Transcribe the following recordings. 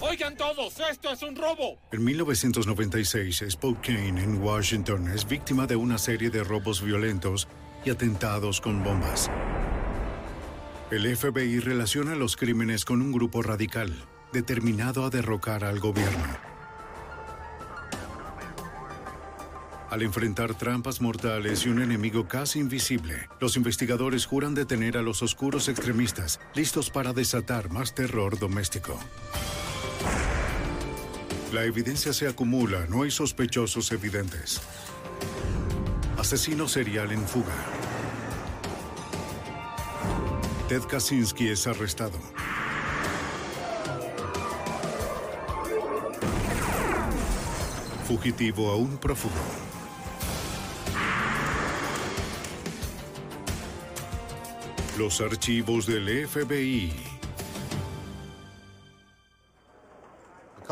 Oigan todos, esto es un robo. En 1996, Spokane, en Washington, es víctima de una serie de robos violentos y atentados con bombas. El FBI relaciona los crímenes con un grupo radical, determinado a derrocar al gobierno. Al enfrentar trampas mortales y un enemigo casi invisible, los investigadores juran detener a los oscuros extremistas, listos para desatar más terror doméstico. La evidencia se acumula, no hay sospechosos evidentes. Asesino serial en fuga. Ted Kaczynski es arrestado. Fugitivo aún prófugo. Los archivos del FBI.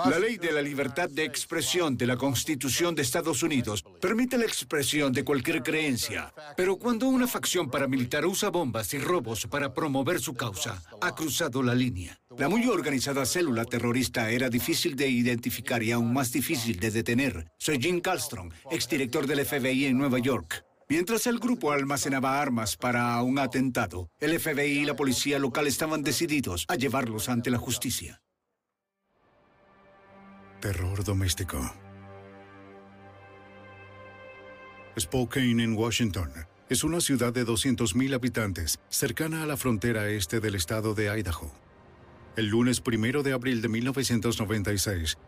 La ley de la libertad de expresión de la Constitución de Estados Unidos permite la expresión de cualquier creencia, pero cuando una facción paramilitar usa bombas y robos para promover su causa, ha cruzado la línea. La muy organizada célula terrorista era difícil de identificar y aún más difícil de detener. Soy Jim Kallstrom, exdirector del FBI en Nueva York. Mientras el grupo almacenaba armas para un atentado, el FBI y la policía local estaban decididos a llevarlos ante la justicia. Terror doméstico. Spokane, en Washington, es una ciudad de 200.000 habitantes, cercana a la frontera este del estado de Idaho. El lunes primero de abril de 1996,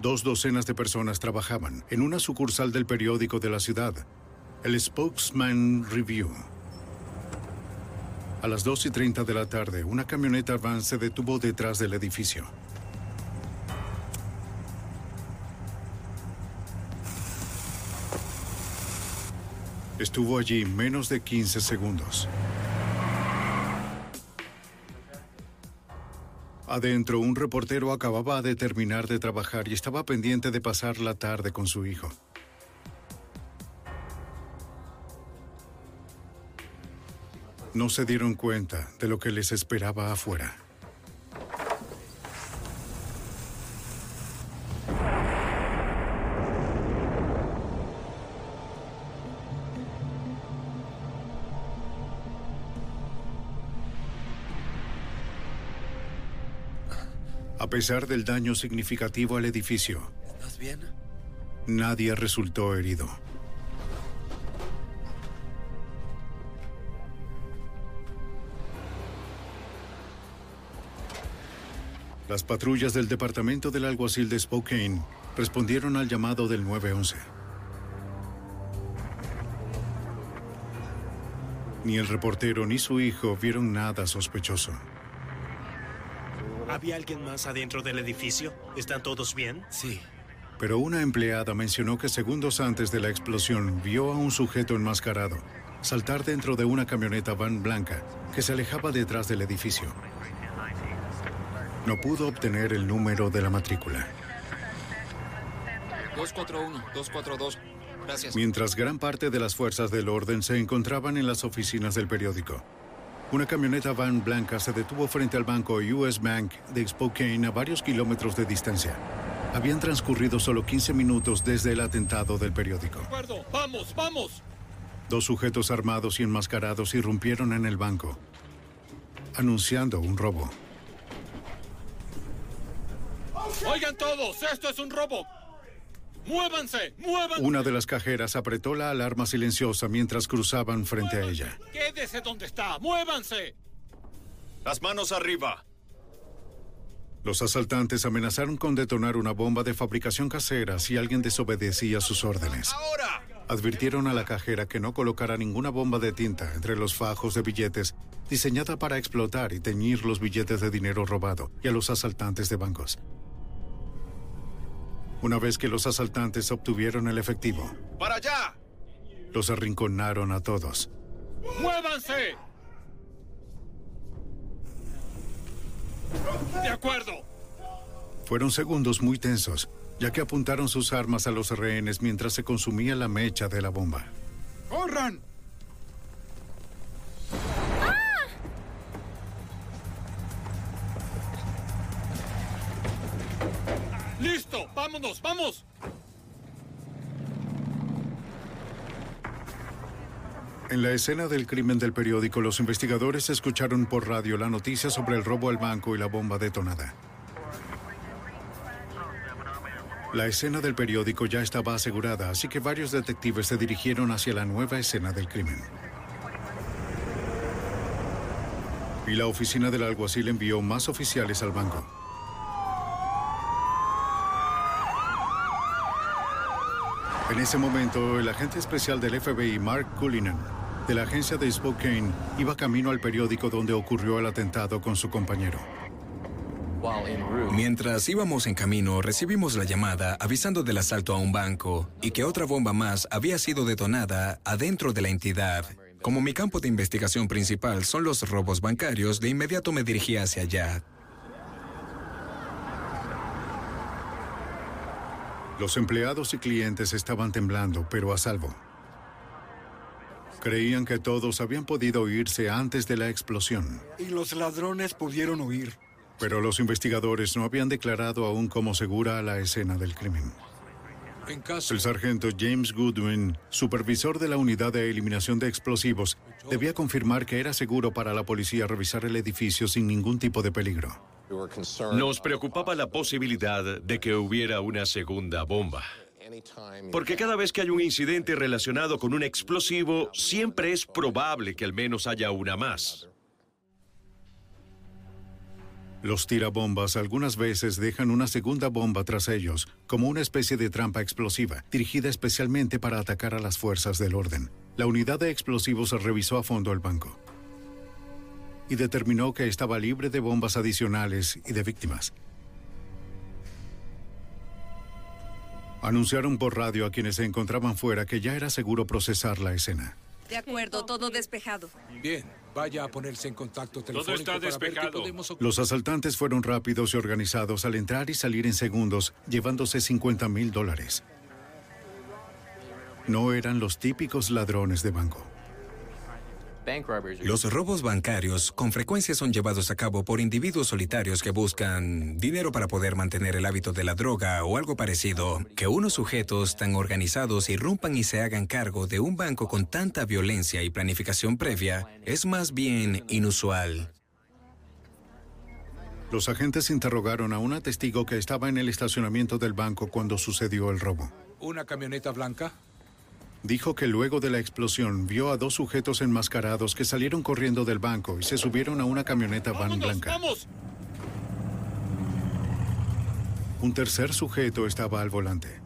dos docenas de personas trabajaban en una sucursal del periódico de la ciudad, el Spokesman Review. A las 2 y 30 de la tarde, una camioneta van se detuvo detrás del edificio. Estuvo allí menos de 15 segundos. Adentro, un reportero acababa de terminar de trabajar y estaba pendiente de pasar la tarde con su hijo. No se dieron cuenta de lo que les esperaba afuera. A pesar del daño significativo al edificio, ¿Estás bien? nadie resultó herido. Las patrullas del Departamento del Alguacil de Spokane respondieron al llamado del 911. Ni el reportero ni su hijo vieron nada sospechoso. ¿Había alguien más adentro del edificio? ¿Están todos bien? Sí. Pero una empleada mencionó que segundos antes de la explosión vio a un sujeto enmascarado saltar dentro de una camioneta van blanca que se alejaba detrás del edificio. No pudo obtener el número de la matrícula. 241, 242. Gracias. Mientras gran parte de las fuerzas del orden se encontraban en las oficinas del periódico. Una camioneta van blanca se detuvo frente al banco US Bank de Spokane a varios kilómetros de distancia. Habían transcurrido solo 15 minutos desde el atentado del periódico. De acuerdo, vamos, vamos. Dos sujetos armados y enmascarados irrumpieron en el banco, anunciando un robo. Oigan todos, esto es un robo. ¡Muévanse! ¡Muévanse! Una de las cajeras apretó la alarma silenciosa mientras cruzaban frente a ella. ¡Quédese donde está! ¡Muévanse! Las manos arriba. Los asaltantes amenazaron con detonar una bomba de fabricación casera si alguien desobedecía sus órdenes. ¡Ahora! Advirtieron a la cajera que no colocara ninguna bomba de tinta entre los fajos de billetes diseñada para explotar y teñir los billetes de dinero robado y a los asaltantes de bancos. Una vez que los asaltantes obtuvieron el efectivo, ¡Para allá! los arrinconaron a todos. ¡Muévanse! De acuerdo. Fueron segundos muy tensos, ya que apuntaron sus armas a los rehenes mientras se consumía la mecha de la bomba. ¡Corran! ¡Listo! ¡Vámonos! ¡Vamos! En la escena del crimen del periódico, los investigadores escucharon por radio la noticia sobre el robo al banco y la bomba detonada. La escena del periódico ya estaba asegurada, así que varios detectives se dirigieron hacia la nueva escena del crimen. Y la oficina del alguacil envió más oficiales al banco. En ese momento, el agente especial del FBI, Mark Cullinan, de la agencia de Spokane, iba camino al periódico donde ocurrió el atentado con su compañero. Mientras íbamos en camino, recibimos la llamada avisando del asalto a un banco y que otra bomba más había sido detonada adentro de la entidad. Como mi campo de investigación principal son los robos bancarios, de inmediato me dirigí hacia allá. Los empleados y clientes estaban temblando, pero a salvo. Creían que todos habían podido irse antes de la explosión, Y los ladrones pudieron huir. pero los investigadores no habían declarado aún como segura la escena del crimen. En caso. El sargento James Goodwin, supervisor de la unidad de eliminación de explosivos, debía confirmar que era seguro para la policía revisar el edificio sin ningún tipo de peligro. Nos preocupaba la posibilidad de que hubiera una segunda bomba. Porque cada vez que hay un incidente relacionado con un explosivo, siempre es probable que al menos haya una más. Los tirabombas algunas veces dejan una segunda bomba tras ellos, como una especie de trampa explosiva, dirigida especialmente para atacar a las fuerzas del orden. La unidad de explosivos revisó a fondo el banco y determinó que estaba libre de bombas adicionales y de víctimas. Anunciaron por radio a quienes se encontraban fuera que ya era seguro procesar la escena. De acuerdo, todo despejado. Bien, vaya a ponerse en contacto telefónico está para ver qué despejado. podemos Los asaltantes fueron rápidos y organizados al entrar y salir en segundos, llevándose 50 mil dólares. No eran los típicos ladrones de banco. Los robos bancarios con frecuencia son llevados a cabo por individuos solitarios que buscan dinero para poder mantener el hábito de la droga o algo parecido. Que unos sujetos tan organizados irrumpan y se hagan cargo de un banco con tanta violencia y planificación previa es más bien inusual. Los agentes interrogaron a una testigo que estaba en el estacionamiento del banco cuando sucedió el robo. ¿Una camioneta blanca? Dijo que luego de la explosión vio a dos sujetos enmascarados que salieron corriendo del banco y se subieron a una camioneta van blanca. ¡Vamos! Un tercer sujeto estaba al volante.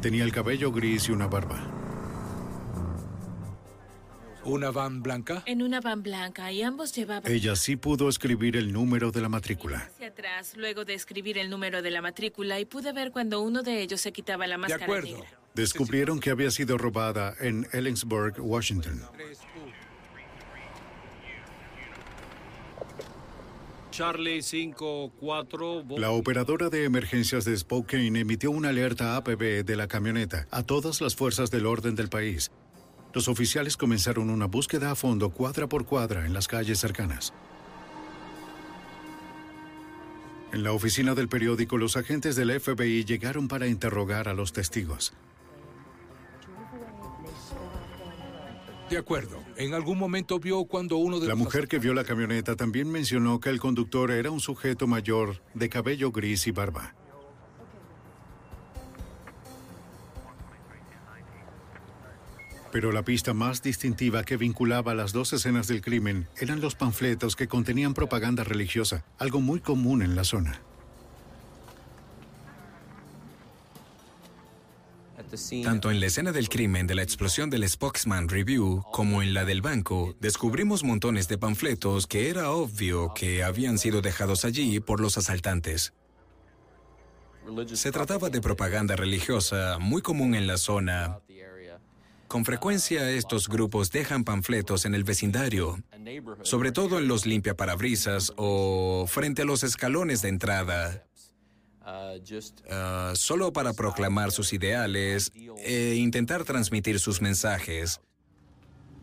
Tenía el cabello gris y una barba. ¿Una van blanca? En una van blanca y ambos llevaban Ella sí pudo escribir el número de la matrícula. hacia atrás luego de escribir el número de la matrícula y pude ver cuando uno de ellos se quitaba la De máscara acuerdo. negra. Descubrieron que había sido robada en Ellensburg, Washington. Charlie 54. La operadora de emergencias de Spokane emitió una alerta APB de la camioneta a todas las fuerzas del orden del país. Los oficiales comenzaron una búsqueda a fondo cuadra por cuadra en las calles cercanas. En la oficina del periódico, los agentes del FBI llegaron para interrogar a los testigos. De acuerdo. ¿En algún momento vio cuando uno de La los mujer que vio la camioneta también mencionó que el conductor era un sujeto mayor de cabello gris y barba. Pero la pista más distintiva que vinculaba las dos escenas del crimen eran los panfletos que contenían propaganda religiosa, algo muy común en la zona. Tanto en la escena del crimen de la explosión del Spokesman Review como en la del banco, descubrimos montones de panfletos que era obvio que habían sido dejados allí por los asaltantes. Se trataba de propaganda religiosa muy común en la zona. Con frecuencia estos grupos dejan panfletos en el vecindario, sobre todo en los limpiaparabrisas o frente a los escalones de entrada, ah, solo para proclamar sus ideales e intentar transmitir sus mensajes.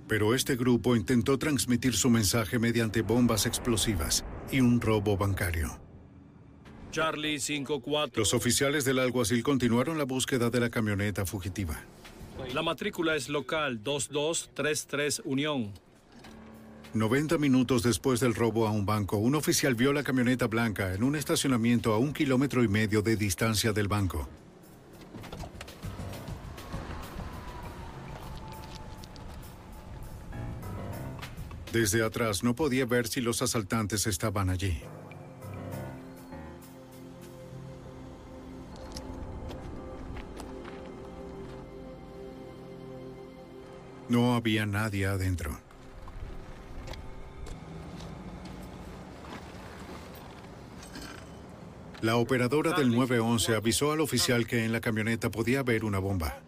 Pero este grupo intentó transmitir su mensaje mediante bombas explosivas y un robo bancario. Charlie 5-4. Los oficiales del alguacil continuaron la búsqueda de la camioneta fugitiva. La matrícula es local 2233 Unión. 90 minutos después del robo a un banco, un oficial vio la camioneta blanca en un estacionamiento a un kilómetro y medio de distancia del banco. Desde atrás no podía ver si los asaltantes estaban allí. No había nadie adentro. La operadora del 911 avisó al oficial que en la camioneta podía haber una bomba.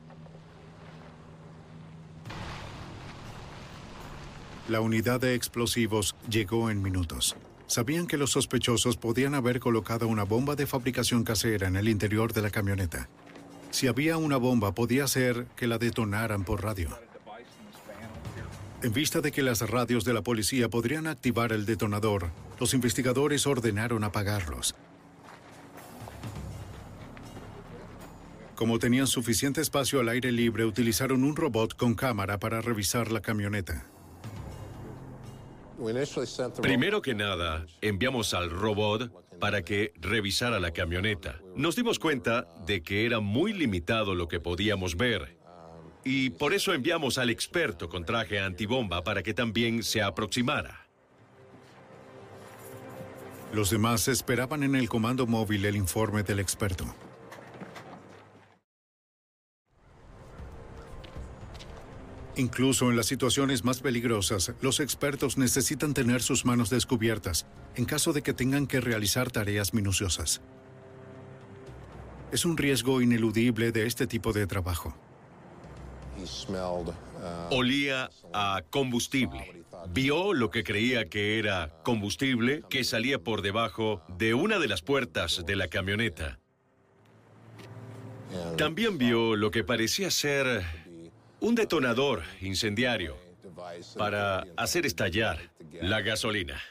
La unidad de explosivos llegó en minutos. Sabían que los sospechosos podían haber colocado una bomba de fabricación casera en el interior de la camioneta. Si había una bomba, podía ser que la detonaran por radio. En vista de que las radios de la policía podrían activar el detonador, los investigadores ordenaron apagarlos. Como tenían suficiente espacio al aire libre, utilizaron un robot con cámara para revisar la camioneta. Primero que nada, enviamos al robot para que revisara la camioneta. Nos dimos cuenta de que era muy limitado lo que podíamos ver. Y por eso enviamos al experto con traje antibomba para que también se aproximara. Los demás esperaban en el comando móvil el informe del experto. Incluso en las situaciones más peligrosas, los expertos necesitan tener sus manos descubiertas en caso de que tengan que realizar tareas minuciosas. Es un riesgo ineludible de este tipo de trabajo. Olía a combustible. Vio lo que creía que era combustible que salía por debajo de una de las puertas de la camioneta. También vio lo que parecía ser un detonador incendiario para hacer estallar la gasolina.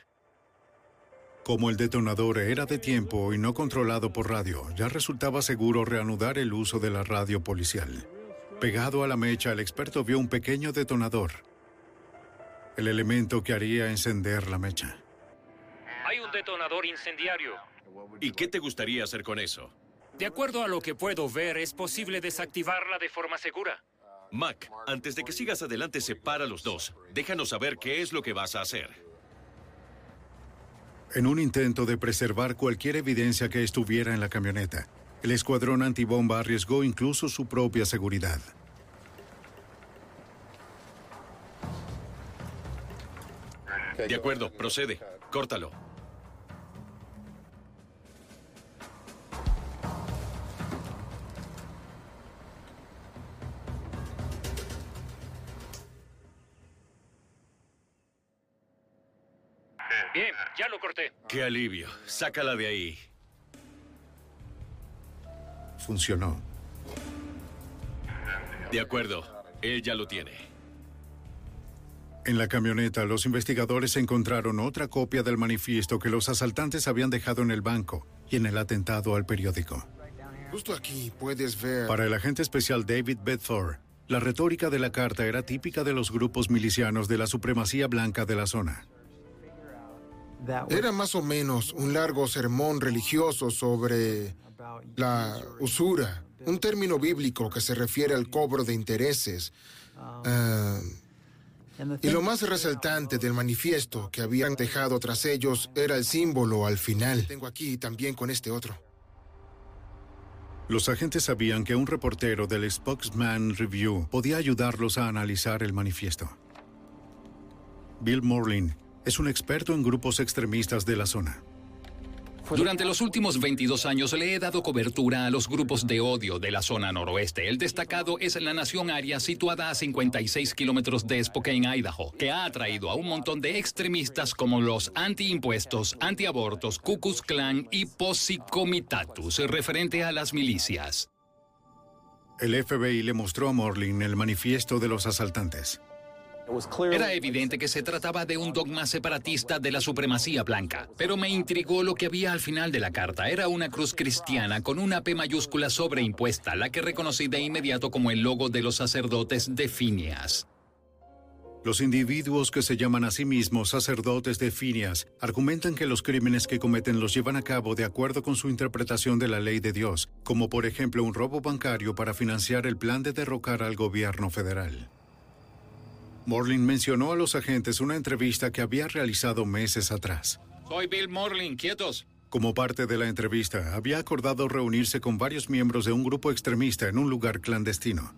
Como el detonador era de tiempo y no controlado por radio, ya resultaba seguro reanudar el uso de la radio policial. Pegado a la mecha, el experto vio un pequeño detonador, el elemento que haría encender la mecha. Hay un detonador incendiario. ¿Y qué te gustaría hacer con eso? De acuerdo a lo que puedo ver, es posible desactivarla de forma segura. Mac, antes de que sigas adelante, separa los dos. Déjanos saber qué es lo que vas a hacer. En un intento de preservar cualquier evidencia que estuviera en la camioneta, el escuadrón antibomba arriesgó incluso su propia seguridad. De acuerdo, procede. Córtalo. Ya lo corté. Qué alivio. Sácala de ahí. Funcionó. De acuerdo. Él ya lo tiene. En la camioneta, los investigadores encontraron otra copia del manifiesto que los asaltantes habían dejado en el banco y en el atentado al periódico. Justo aquí puedes ver... Para el agente especial David Bedford, La retórica de la carta era típica de los grupos milicianos de la supremacía blanca de la zona. Era más o menos un largo sermón religioso sobre la usura, un término bíblico que se refiere al cobro de intereses. Ah, y lo más resaltante del manifiesto que habían dejado tras ellos era el símbolo al final. Tengo aquí también con este otro. Los agentes sabían que un reportero del Spokesman Review podía ayudarlos a analizar el manifiesto. Bill Morlin es un experto en grupos extremistas de la zona. Durante los últimos 22 años le he dado cobertura a los grupos de odio de la zona noroeste. El destacado es la Nación Aria, situada a 56 kilómetros de Spokane, Idaho, que ha atraído a un montón de extremistas como los antiimpuestos, antiabortos, Ku Klux Klan y Posicomitatus, referente a las milicias. El FBI le mostró a Morlin el manifiesto de los asaltantes. Era evidente que se trataba de un dogma separatista de la supremacía blanca, pero me intrigó lo que había al final de la carta. Era una cruz cristiana con una P mayúscula sobreimpuesta, la que reconocí de inmediato como el logo de los sacerdotes de Phineas. Los individuos que se llaman a sí mismos sacerdotes de Phineas argumentan que los crímenes que cometen los llevan a cabo de acuerdo con su interpretación de la ley de Dios, como por ejemplo un robo bancario para financiar el plan de derrocar al gobierno federal. Morlin mencionó a los agentes una entrevista que había realizado meses atrás. Soy Bill Morlin, quietos. Como parte de la entrevista, había acordado reunirse con varios miembros de un grupo extremista en un lugar clandestino.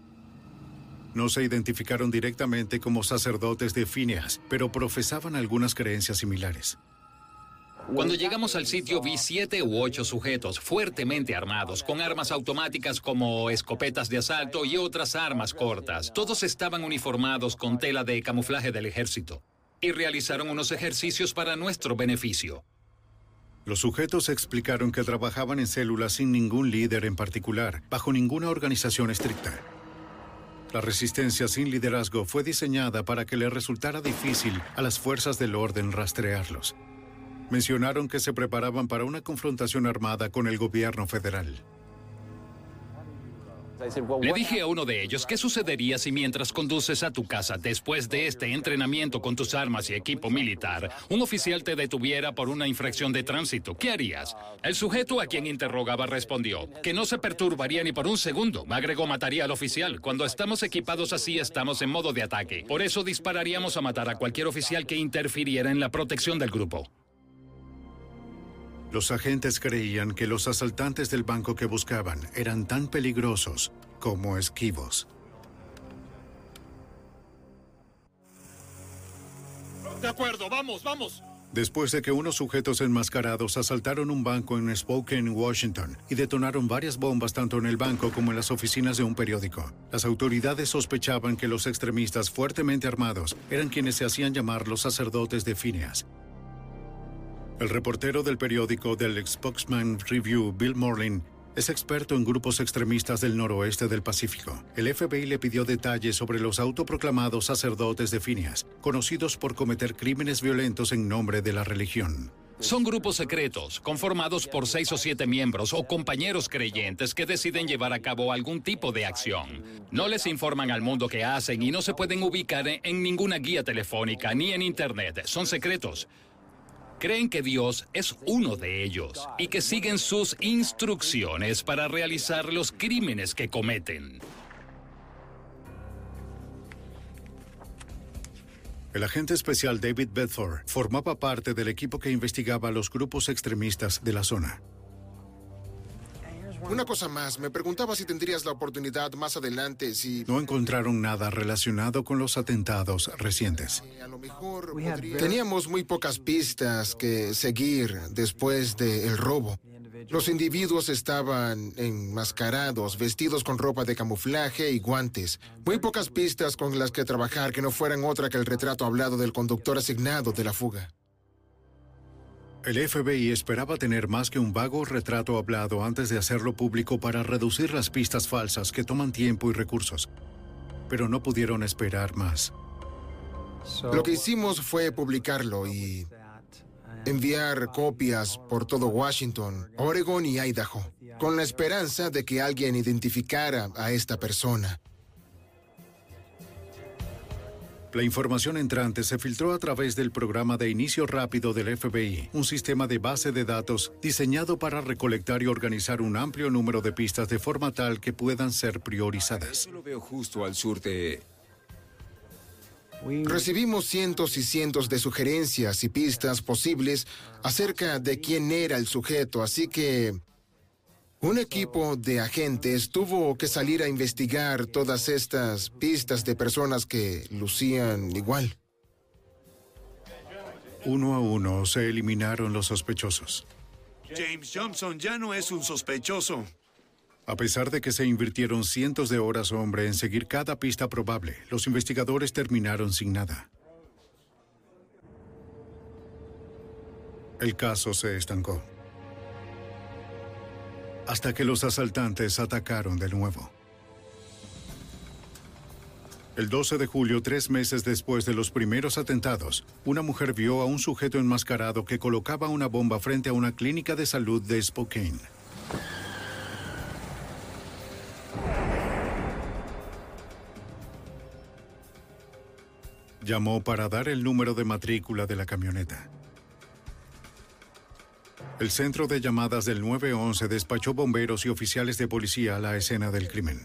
No se identificaron directamente como sacerdotes de Phineas, pero profesaban algunas creencias similares. Cuando llegamos al sitio vi siete u ocho sujetos fuertemente armados, con armas automáticas como escopetas de asalto y otras armas cortas. Todos estaban uniformados con tela de camuflaje del ejército y realizaron unos ejercicios para nuestro beneficio. Los sujetos explicaron que trabajaban en células sin ningún líder en particular, bajo ninguna organización estricta. La resistencia sin liderazgo fue diseñada para que le resultara difícil a las fuerzas del orden rastrearlos. Mencionaron que se preparaban para una confrontación armada con el gobierno federal. Le dije a uno de ellos, ¿qué sucedería si mientras conduces a tu casa, después de este entrenamiento con tus armas y equipo militar, un oficial te detuviera por una infracción de tránsito? ¿Qué harías? El sujeto a quien interrogaba respondió, que no se perturbaría ni por un segundo. Agregó, mataría al oficial. Cuando estamos equipados así, estamos en modo de ataque. Por eso dispararíamos a matar a cualquier oficial que interfiriera en la protección del grupo. Los agentes creían que los asaltantes del banco que buscaban eran tan peligrosos como esquivos. De acuerdo, vamos, vamos. Después de que unos sujetos enmascarados asaltaron un banco en Spokane, Washington, y detonaron varias bombas tanto en el banco como en las oficinas de un periódico, las autoridades sospechaban que los extremistas fuertemente armados eran quienes se hacían llamar los sacerdotes de Phineas, el reportero del periódico del Spokesman Review, Bill Morlin, es experto en grupos extremistas del noroeste del Pacífico. El FBI le pidió detalles sobre los autoproclamados sacerdotes de Phineas, conocidos por cometer crímenes violentos en nombre de la religión. Son grupos secretos, conformados por seis o siete miembros o compañeros creyentes que deciden llevar a cabo algún tipo de acción. No les informan al mundo qué hacen y no se pueden ubicar en ninguna guía telefónica ni en Internet. Son secretos. Creen que Dios es uno de ellos y que siguen sus instrucciones para realizar los crímenes que cometen. El agente especial David Bedford formaba parte del equipo que investigaba los grupos extremistas de la zona. Una cosa más, me preguntaba si tendrías la oportunidad más adelante si... No encontraron nada relacionado con los atentados recientes. A lo mejor teníamos muy pocas pistas que seguir después del robo. Los individuos estaban enmascarados, vestidos con ropa de camuflaje y guantes. Muy pocas pistas con las que trabajar que no fueran otra que el retrato hablado del conductor asignado de la fuga. El FBI esperaba tener más que un vago retrato hablado antes de hacerlo público para reducir las pistas falsas que toman tiempo y recursos, pero no pudieron esperar más. Lo que hicimos fue publicarlo y enviar copias por todo Washington, Oregon y Idaho, con la esperanza de que alguien identificara a esta persona. La información entrante se filtró a través del programa de inicio rápido del FBI, un sistema de base de datos diseñado para recolectar y organizar un amplio número de pistas de forma tal que puedan ser priorizadas. Yo lo veo justo al sur de... Recibimos cientos y cientos de sugerencias y pistas posibles acerca de quién era el sujeto, así que un equipo de agentes tuvo que salir a investigar todas estas pistas de personas que lucían igual. Uno a uno se eliminaron los sospechosos. James Johnson ya no es un sospechoso. A pesar de que se invirtieron cientos de horas hombre en seguir cada pista probable, los investigadores terminaron sin nada. El caso se estancó. Hasta que los asaltantes atacaron de nuevo. El 12 de julio, tres meses después de los primeros atentados, una mujer vio a un sujeto enmascarado que colocaba una bomba frente a una clínica de salud de Spokane. Llamó para dar el número de matrícula de la camioneta. El centro de llamadas del 911 despachó bomberos y oficiales de policía a la escena del crimen.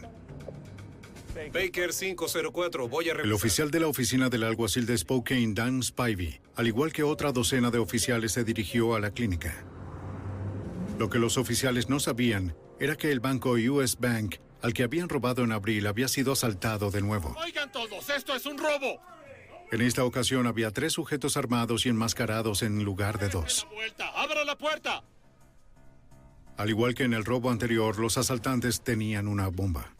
Baker 504, voy a El oficial de la oficina del alguacil de Spokane, Dan Spivey, al igual que otra docena de oficiales, se dirigió a la clínica. Lo que los oficiales no sabían era que el banco US Bank, al que habían robado en abril, había sido asaltado de nuevo. Oigan todos, esto es un robo. En esta ocasión había tres sujetos armados y enmascarados en lugar de dos. Abra la puerta. Al igual que en el robo anterior, los asaltantes tenían una bomba.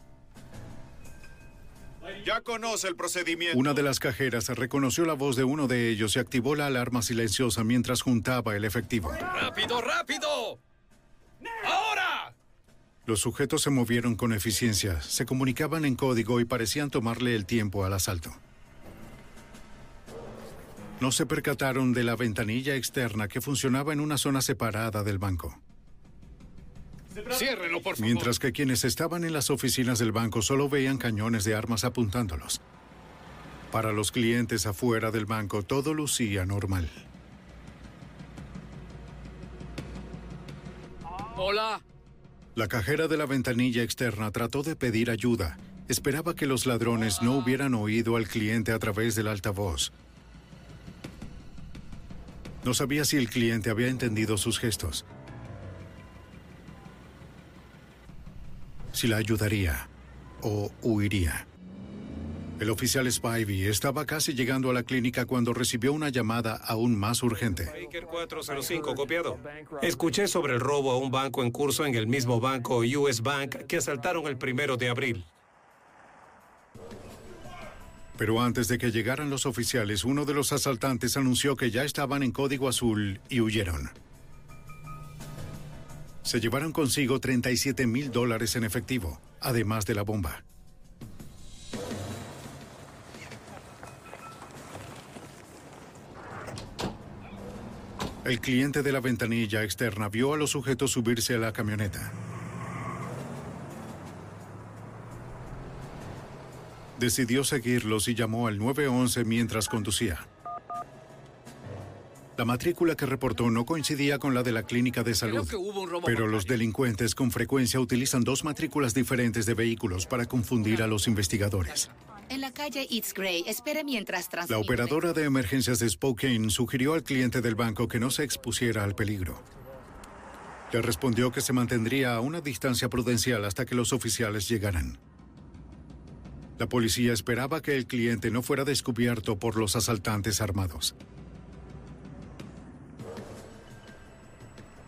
Ya conoce el procedimiento. Una de las cajeras reconoció la voz de uno de ellos y activó la alarma silenciosa mientras juntaba el efectivo. ¡Rápido, rápido! ¡Ahora! Los sujetos se movieron con eficiencia, se comunicaban en código y parecían tomarle el tiempo al asalto. No se percataron de la ventanilla externa que funcionaba en una zona separada del banco. Ciérrenlo, por favor. Mientras que quienes estaban en las oficinas del banco solo veían cañones de armas apuntándolos. Para los clientes afuera del banco todo lucía normal. Hola. La cajera de la ventanilla externa trató de pedir ayuda. Esperaba que los ladrones no hubieran oído al cliente a través del altavoz. No sabía si el cliente había entendido sus gestos. Si la ayudaría o huiría. El oficial Spivey estaba casi llegando a la clínica cuando recibió una llamada aún más urgente. Baker 405, copiado. Escuché sobre el robo a un banco en curso en el mismo banco US Bank que asaltaron el primero de abril. Pero antes de que llegaran los oficiales, uno de los asaltantes anunció que ya estaban en código azul y huyeron. Se llevaron consigo 37 mil dólares en efectivo, además de la bomba. El cliente de la ventanilla externa vio a los sujetos subirse a la camioneta. Decidió seguirlos y llamó al 911 mientras conducía. La matrícula que reportó no coincidía con la de la clínica de salud, pero los delincuentes con frecuencia utilizan dos matrículas diferentes de vehículos para confundir a los investigadores. En la calle It's Gray, espere mientras La transmite. operadora de emergencias de Spokane sugirió al cliente del banco que no se expusiera al peligro. Le respondió que se mantendría a una distancia prudencial hasta que los oficiales llegaran. La policía esperaba que el cliente no fuera descubierto por los asaltantes armados.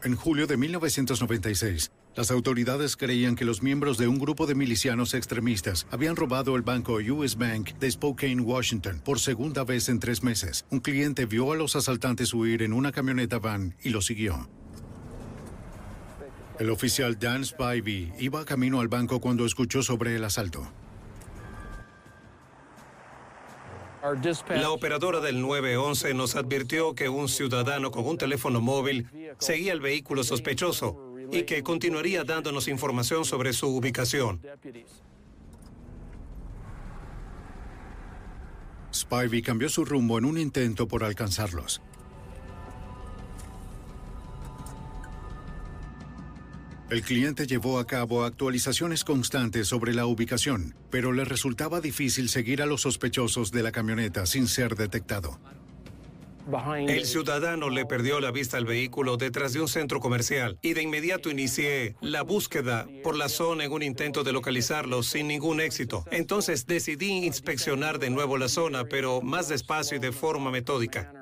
En julio de 1996, las autoridades creían que los miembros de un grupo de milicianos extremistas habían robado el banco US Bank de Spokane, Washington, por segunda vez en tres meses. Un cliente vio a los asaltantes huir en una camioneta van y lo siguió. El oficial Dan Spivey iba camino al banco cuando escuchó sobre el asalto. La operadora del 911 nos advirtió que un ciudadano con un teléfono móvil seguía el vehículo sospechoso y que continuaría dándonos información sobre su ubicación. Spivey cambió su rumbo en un intento por alcanzarlos. El cliente llevó a cabo actualizaciones constantes sobre la ubicación, pero le resultaba difícil seguir a los sospechosos de la camioneta sin ser detectado. El ciudadano le perdió la vista al vehículo detrás de un centro comercial y de inmediato inicié la búsqueda por la zona en un intento de localizarlo sin ningún éxito. Entonces decidí inspeccionar de nuevo la zona, pero más despacio y de forma metódica.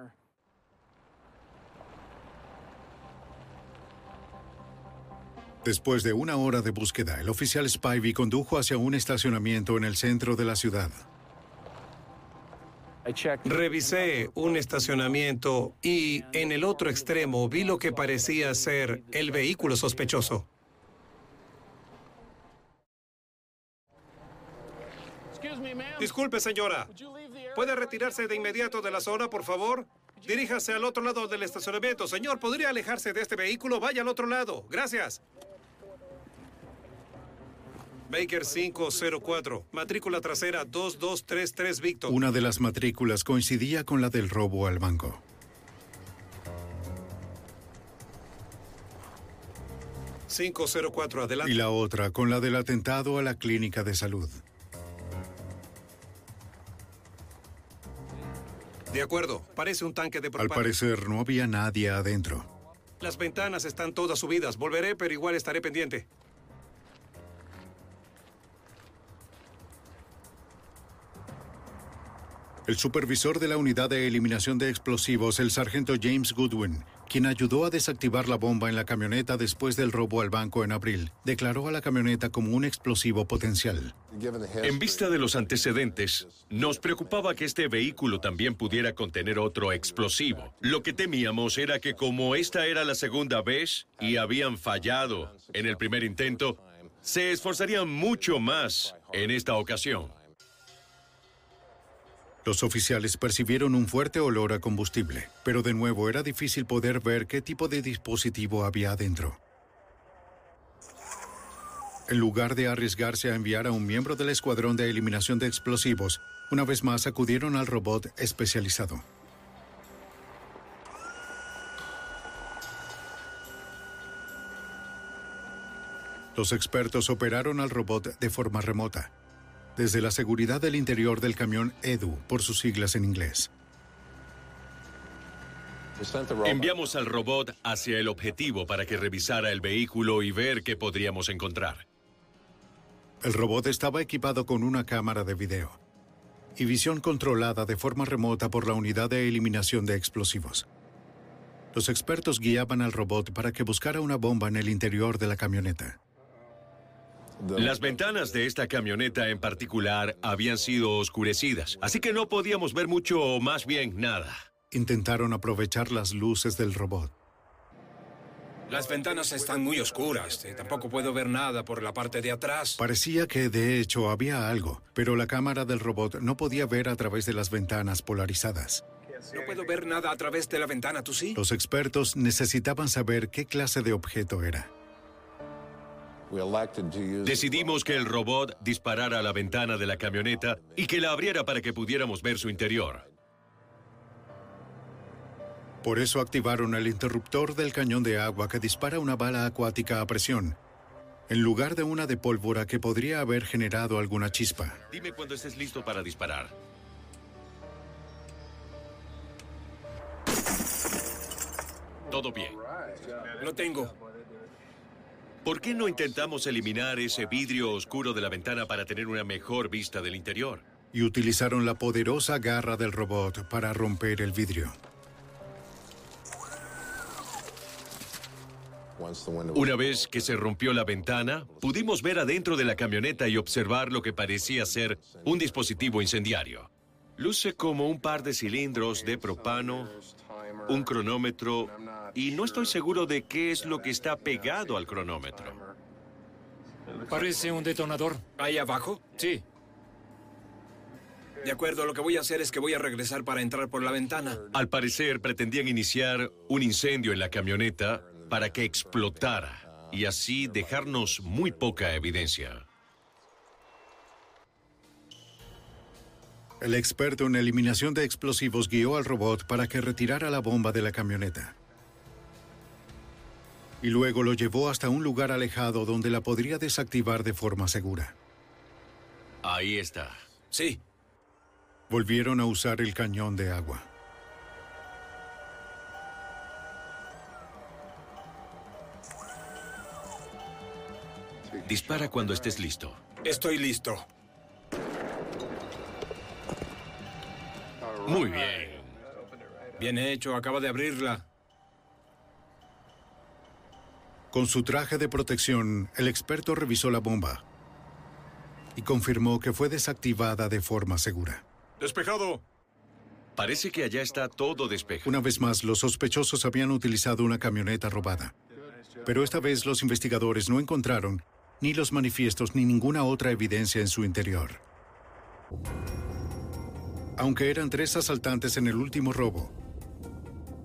Después de una hora de búsqueda, el oficial Spivey condujo hacia un estacionamiento en el centro de la ciudad. Revisé un estacionamiento y en el otro extremo vi lo que parecía ser el vehículo sospechoso. Disculpe, señora. ¿Puede retirarse de inmediato de la zona, por favor? Diríjase al otro lado del estacionamiento. Señor, ¿podría alejarse de este vehículo? Vaya al otro lado. Gracias. Baker 504, matrícula trasera 2233 Victor. Una de las matrículas coincidía con la del robo al banco. ...504, adelante. Y la otra con la del atentado a la clínica de salud. De acuerdo, parece un tanque de Al parecer no había nadie adentro. Las ventanas están todas subidas. Volveré, pero igual estaré pendiente. El supervisor de la unidad de eliminación de explosivos, el sargento James Goodwin, quien ayudó a desactivar la bomba en la camioneta después del robo al banco en abril, declaró a la camioneta como un explosivo potencial. En vista de los antecedentes, nos preocupaba que este vehículo también pudiera contener otro explosivo. Lo que temíamos era que como esta era la segunda vez y habían fallado en el primer intento, se esforzarían mucho más en esta ocasión. Los oficiales percibieron un fuerte olor a combustible, pero de nuevo era difícil poder ver qué tipo de dispositivo había adentro. En lugar de arriesgarse a enviar a un miembro del escuadrón de eliminación de explosivos, una vez más acudieron al robot especializado. Los expertos operaron al robot de forma remota, desde la seguridad del interior del camión EDU, por sus siglas en inglés. Enviamos al robot hacia el objetivo para que revisara el vehículo y ver qué podríamos encontrar. El robot estaba equipado con una cámara de video y visión controlada de forma remota por la unidad de eliminación de explosivos. Los expertos guiaban al robot para que buscara una bomba en el interior de la camioneta. Las ventanas de esta camioneta en particular habían sido oscurecidas, así que no podíamos ver mucho o más bien nada. Intentaron aprovechar las luces del robot. Las ventanas están muy oscuras. eh, Tampoco puedo ver nada por la parte de atrás. Parecía que de hecho había algo, pero la cámara del robot no podía ver a través de las ventanas polarizadas. No puedo ver nada a través de la ventana, ¿tú sí? Los expertos necesitaban saber qué clase de objeto era. Decidimos que el robot disparara a la ventana de la camioneta y que la abriera para que pudiéramos ver su interior. Por eso activaron el interruptor del cañón de agua que dispara una bala acuática a presión, en lugar de una de pólvora que podría haber generado alguna chispa. Dime cuando estés listo para disparar. Todo bien. Lo tengo. ¿Por qué no intentamos eliminar ese vidrio oscuro de la ventana para tener una mejor vista del interior? Y utilizaron la poderosa garra del robot para romper el vidrio. Una vez que se rompió la ventana, pudimos ver adentro de la camioneta y observar lo que parecía ser un dispositivo incendiario. Luce como un par de cilindros de propano, un cronómetro, y no estoy seguro de qué es lo que está pegado al cronómetro. Parece un detonador. ¿Ahí abajo? Sí. De acuerdo, lo que voy a hacer es que voy a regresar para entrar por la ventana. Al parecer pretendían iniciar un incendio en la camioneta para que explotara y así dejarnos muy poca evidencia. El experto en eliminación de explosivos guió al robot para que retirara la bomba de la camioneta. Y luego lo llevó hasta un lugar alejado donde la podría desactivar de forma segura. Ahí está. Sí. Volvieron a usar el cañón de agua. Dispara cuando estés listo. Estoy listo. Muy bien. Bien hecho, acaba de abrirla. Con su traje de protección, el experto revisó la bomba y confirmó que fue desactivada de forma segura. Despejado. Parece que allá está todo despejado. Una vez más, los sospechosos habían utilizado una camioneta robada. Pero esta vez los investigadores no encontraron ni los manifiestos ni ninguna otra evidencia en su interior. Aunque eran tres asaltantes en el último robo,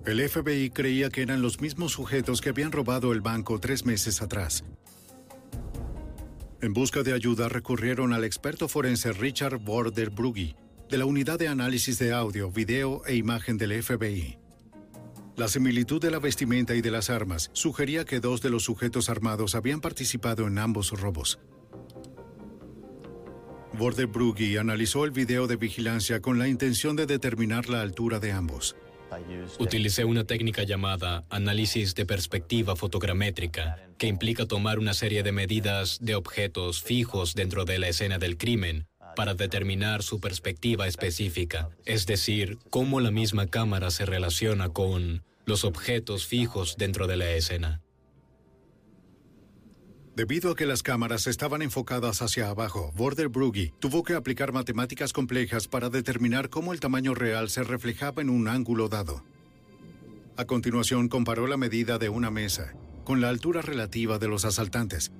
el FBI creía que eran los mismos sujetos que habían robado el banco tres meses atrás. En busca de ayuda recurrieron al experto forense Richard Border Brugge, de la Unidad de Análisis de Audio, Video e Imagen del FBI. La similitud de la vestimenta y de las armas sugería que dos de los sujetos armados habían participado en ambos robos. Border Brugge analizó el video de vigilancia con la intención de determinar la altura de ambos. Utilicé una técnica llamada análisis de perspectiva fotogramétrica, que implica tomar una serie de medidas de objetos fijos dentro de la escena del crimen para determinar su perspectiva específica, es decir, cómo la misma cámara se relaciona con los objetos fijos dentro de la escena. Debido a que las cámaras estaban enfocadas hacia abajo, Border Brugge tuvo que aplicar matemáticas complejas para determinar cómo el tamaño real se reflejaba en un ángulo dado. A continuación, comparó la medida de una mesa con la altura relativa de los asaltantes.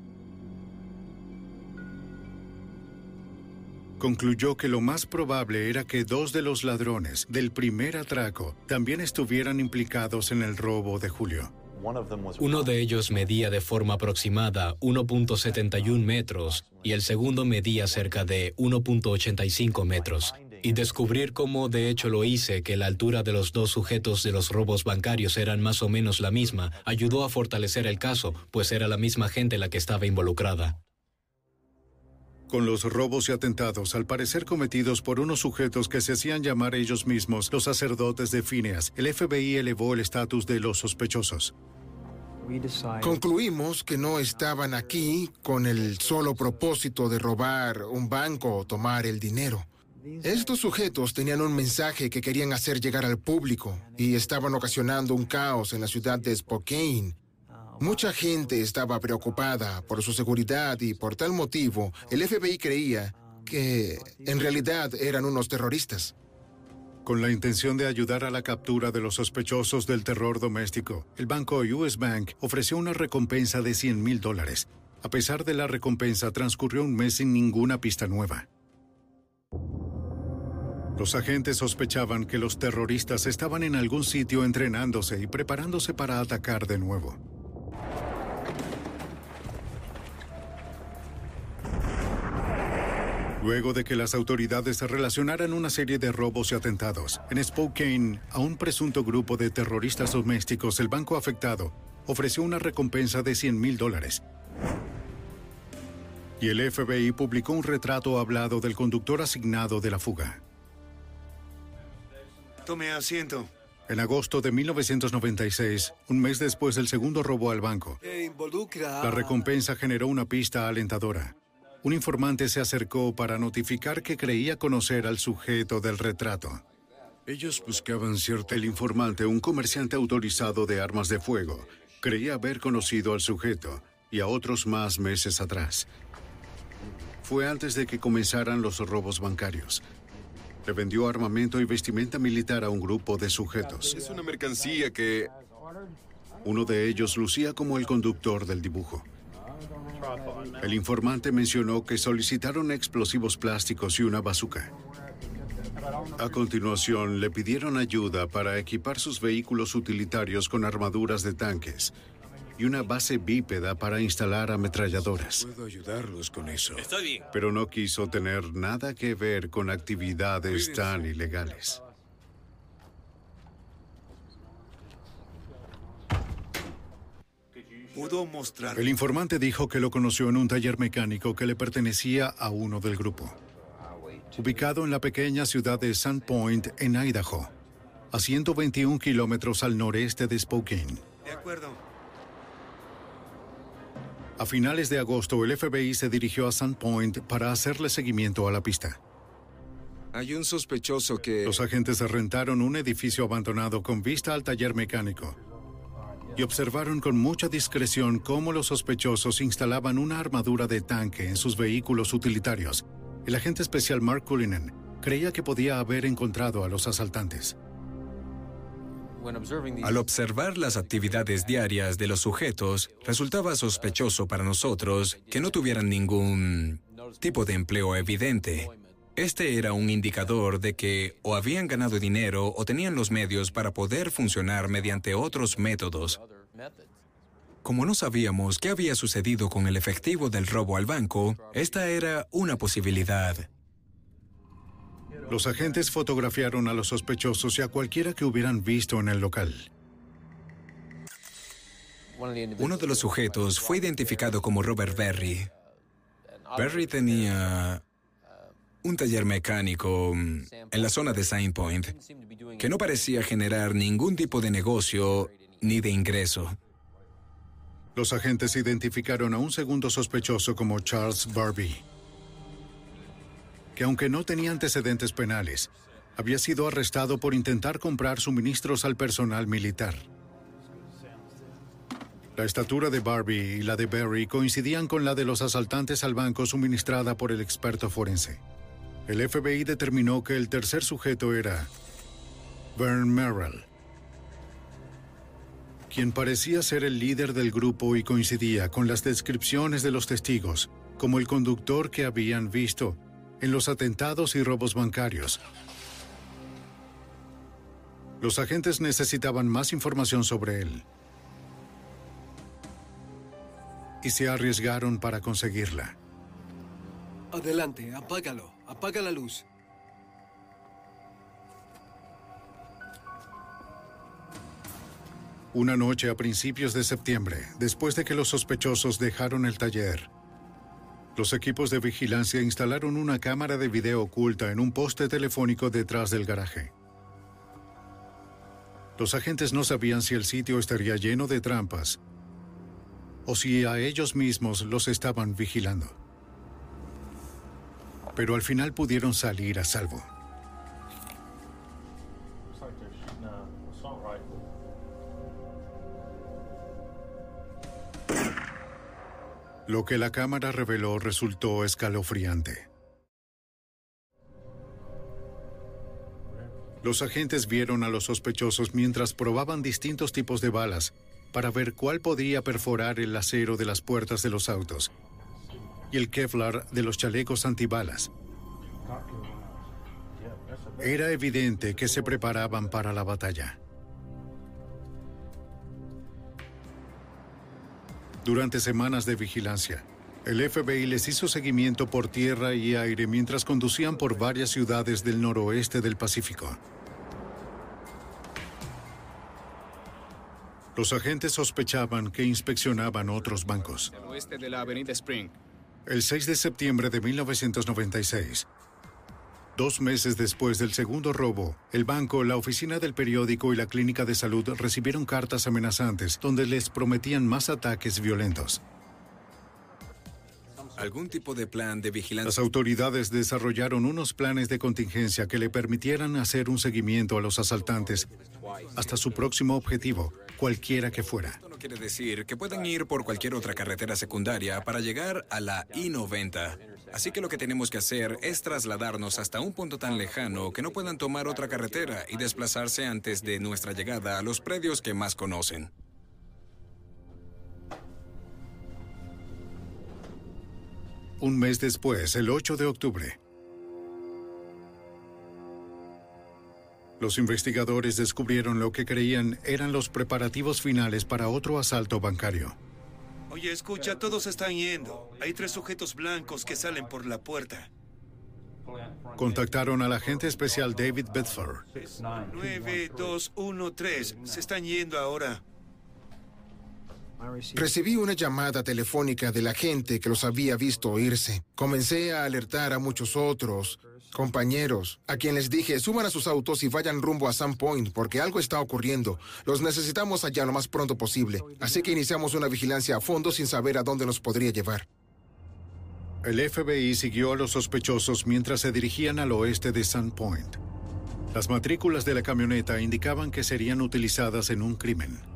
Concluyó que lo más probable era que dos de los ladrones del primer atraco también estuvieran implicados en el robo de Julio. Uno de ellos medía de forma aproximada 1.71 metros y el segundo medía cerca de 1.85 metros. Y descubrir cómo de hecho lo hice, que la altura de los dos sujetos de los robos bancarios eran más o menos la misma, ayudó a fortalecer el caso, pues era la misma gente la que estaba involucrada. Con los robos y atentados, al parecer cometidos por unos sujetos que se hacían llamar ellos mismos los sacerdotes de Phineas, el FBI elevó el estatus de los sospechosos. Concluimos que no estaban aquí con el solo propósito de robar un banco o tomar el dinero. Estos sujetos tenían un mensaje que querían hacer llegar al público y estaban ocasionando un caos en la ciudad de Spokane. Mucha gente estaba preocupada por su seguridad y por tal motivo el FBI creía que en realidad eran unos terroristas. Con la intención de ayudar a la captura de los sospechosos del terror doméstico, el banco US Bank ofreció una recompensa de 100 mil dólares. A pesar de la recompensa, transcurrió un mes sin ninguna pista nueva. Los agentes sospechaban que los terroristas estaban en algún sitio entrenándose y preparándose para atacar de nuevo. Luego de que las autoridades relacionaran una serie de robos y atentados, en Spokane, a un presunto grupo de terroristas domésticos, el banco afectado ofreció una recompensa de 100 mil dólares. Y el FBI publicó un retrato hablado del conductor asignado de la fuga. Tome asiento. En agosto de 1996, un mes después del segundo robo al banco, la recompensa generó una pista alentadora. Un informante se acercó para notificar que creía conocer al sujeto del retrato. Ellos buscaban cierto... El informante, un comerciante autorizado de armas de fuego, creía haber conocido al sujeto y a otros más meses atrás. Fue antes de que comenzaran los robos bancarios. Le vendió armamento y vestimenta militar a un grupo de sujetos. Es una mercancía que... Uno de ellos lucía como el conductor del dibujo. El informante mencionó que solicitaron explosivos plásticos y una bazooka. A continuación, le pidieron ayuda para equipar sus vehículos utilitarios con armaduras de tanques y una base bípeda para instalar ametralladoras. Puedo ayudarlos con eso. Estoy bien. Pero no quiso tener nada que ver con actividades tan ilegales. Pudo mostrar. El informante dijo que lo conoció en un taller mecánico que le pertenecía a uno del grupo, ubicado en la pequeña ciudad de Sandpoint, en Idaho, a 121 kilómetros al noreste de Spokane. De acuerdo. A finales de agosto, el FBI se dirigió a Sandpoint para hacerle seguimiento a la pista. Hay un sospechoso que... Los agentes rentaron un edificio abandonado con vista al taller mecánico y observaron con mucha discreción cómo los sospechosos instalaban una armadura de tanque en sus vehículos utilitarios. El agente especial Mark Cullinan creía que podía haber encontrado a los asaltantes. Al observar las actividades diarias de los sujetos, resultaba sospechoso para nosotros que no tuvieran ningún tipo de empleo evidente. Este era un indicador de que o habían ganado dinero o tenían los medios para poder funcionar mediante otros métodos. Como no sabíamos qué había sucedido con el efectivo del robo al banco, esta era una posibilidad. Los agentes fotografiaron a los sospechosos y a cualquiera que hubieran visto en el local. Uno de los sujetos fue identificado como Robert Berry. Berry tenía un taller mecánico mm, en la zona de Saint Point que no parecía generar ningún tipo de negocio ni de ingreso. Los agentes identificaron a un segundo sospechoso como Charles Barbie, que aunque no tenía antecedentes penales, había sido arrestado por intentar comprar suministros al personal militar. La estatura de Barbie y la de Barry coincidían con la de los asaltantes al banco suministrada por el experto forense. El FBI determinó que el tercer sujeto era Vern Merrill, quien parecía ser el líder del grupo y coincidía con las descripciones de los testigos como el conductor que habían visto en los atentados y robos bancarios. Los agentes necesitaban más información sobre él y se arriesgaron para conseguirla. Adelante, apágalo. Apaga la luz. Una noche a principios de septiembre, después de que los sospechosos dejaron el taller, los equipos de vigilancia instalaron una cámara de video oculta en un poste telefónico detrás del garaje. Los agentes no sabían si el sitio estaría lleno de trampas o si a ellos mismos los estaban vigilando. Pero al final pudieron salir a salvo. Lo que la cámara reveló resultó escalofriante. Los agentes vieron a los sospechosos mientras probaban distintos tipos de balas para ver cuál podría perforar el acero de las puertas de los autos y el Kevlar de los chalecos antibalas. Era evidente que se preparaban para la batalla. Durante semanas de vigilancia, el FBI les hizo seguimiento por tierra y aire mientras conducían por varias ciudades del noroeste del Pacífico. Los agentes sospechaban que inspeccionaban otros bancos. Oeste de la avenida Spring. El 6 de septiembre de 1996, dos meses después del segundo robo, el banco, la oficina del periódico y la clínica de salud recibieron cartas amenazantes donde les prometían más ataques violentos. ¿Algún tipo de plan de vigilancia? Las autoridades desarrollaron unos planes de contingencia que le permitieran hacer un seguimiento a los asaltantes hasta su próximo objetivo, cualquiera que fuera. Quiere decir que puedan ir por cualquier otra carretera secundaria para llegar a la I-90. Así que lo que tenemos que hacer es trasladarnos hasta un punto tan lejano que no puedan tomar otra carretera y desplazarse antes de nuestra llegada a los predios que más conocen. Un mes después, el 8 de octubre, Los investigadores descubrieron lo que creían eran los preparativos finales para otro asalto bancario. Oye, escucha, todos están yendo. Hay tres sujetos blancos que salen por la puerta. Contactaron al agente especial David Bedford. 9213. Se están yendo ahora. Recibí una llamada telefónica de la gente que los había visto irse. Comencé a alertar a muchos otros compañeros, a quien les dije, suban a sus autos y vayan rumbo a Sandpoint porque algo está ocurriendo. Los necesitamos allá lo más pronto posible. Así que iniciamos una vigilancia a fondo sin saber a dónde nos podría llevar. El FBI siguió a los sospechosos mientras se dirigían al oeste de Sandpoint. Las matrículas de la camioneta indicaban que serían utilizadas en un crimen.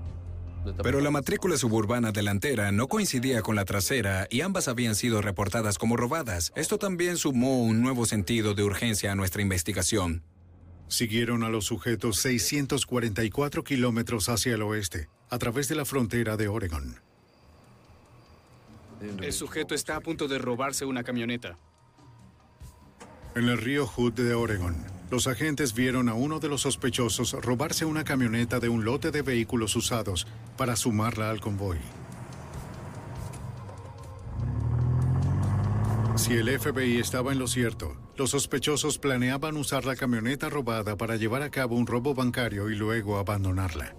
Pero la matrícula suburbana delantera no coincidía con la trasera y ambas habían sido reportadas como robadas. Esto también sumó un nuevo sentido de urgencia a nuestra investigación. Siguieron a los sujetos 644 kilómetros hacia el oeste, a través de la frontera de Oregon. El sujeto está a punto de robarse una camioneta. En el río Hood de Oregon, los agentes vieron a uno de los sospechosos robarse una camioneta de un lote de vehículos usados para sumarla al convoy. Si el FBI estaba en lo cierto, los sospechosos planeaban usar la camioneta robada para llevar a cabo un robo bancario y luego abandonarla.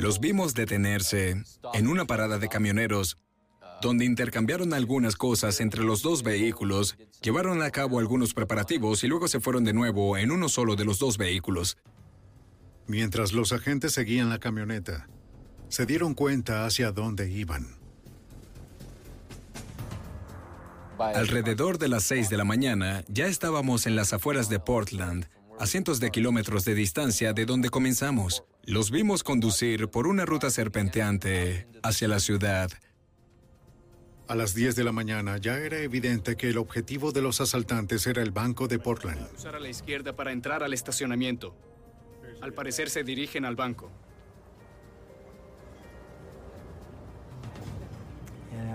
Los vimos detenerse en una parada de camioneros donde intercambiaron algunas cosas entre los dos vehículos, llevaron a cabo algunos preparativos y luego se fueron de nuevo en uno solo de los dos vehículos. Mientras los agentes seguían la camioneta, se dieron cuenta hacia dónde iban. Alrededor de las 6 de la mañana ya estábamos en las afueras de Portland, a cientos de kilómetros de distancia de donde comenzamos. Los vimos conducir por una ruta serpenteante hacia la ciudad. A las 10 de la mañana ya era evidente que el objetivo de los asaltantes era el banco de Portland. Usar a la izquierda para entrar al estacionamiento. Al parecer se dirigen al banco.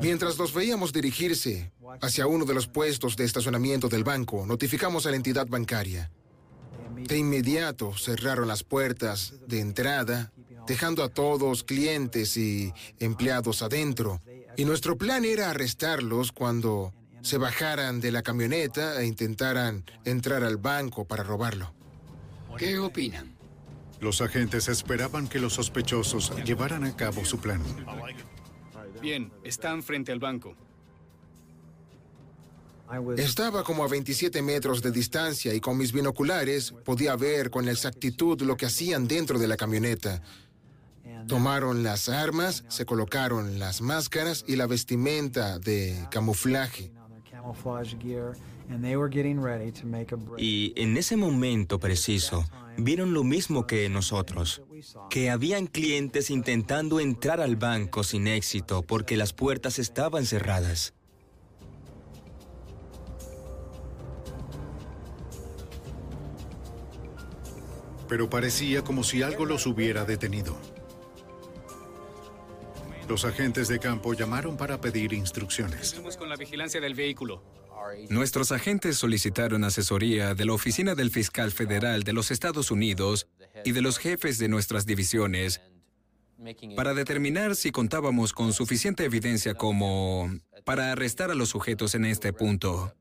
Mientras los veíamos dirigirse hacia uno de los puestos de estacionamiento del banco, notificamos a la entidad bancaria. De inmediato cerraron las puertas de entrada, dejando a todos clientes y empleados adentro. Y nuestro plan era arrestarlos cuando se bajaran de la camioneta e intentaran entrar al banco para robarlo. ¿Qué opinan? Los agentes esperaban que los sospechosos llevaran a cabo su plan. Bien, están frente al banco. Estaba como a 27 metros de distancia y con mis binoculares podía ver con exactitud lo que hacían dentro de la camioneta. Tomaron las armas, se colocaron las máscaras y la vestimenta de camuflaje. Y en ese momento preciso, vieron lo mismo que nosotros, que habían clientes intentando entrar al banco sin éxito porque las puertas estaban cerradas. Pero parecía como si algo los hubiera detenido. Los agentes de campo llamaron para pedir instrucciones. con la vigilancia del vehículo. Nuestros agentes solicitaron asesoría de la Oficina del Fiscal Federal de los Estados Unidos y de los jefes de nuestras divisiones para determinar si contábamos con suficiente evidencia como para arrestar a los sujetos en este punto.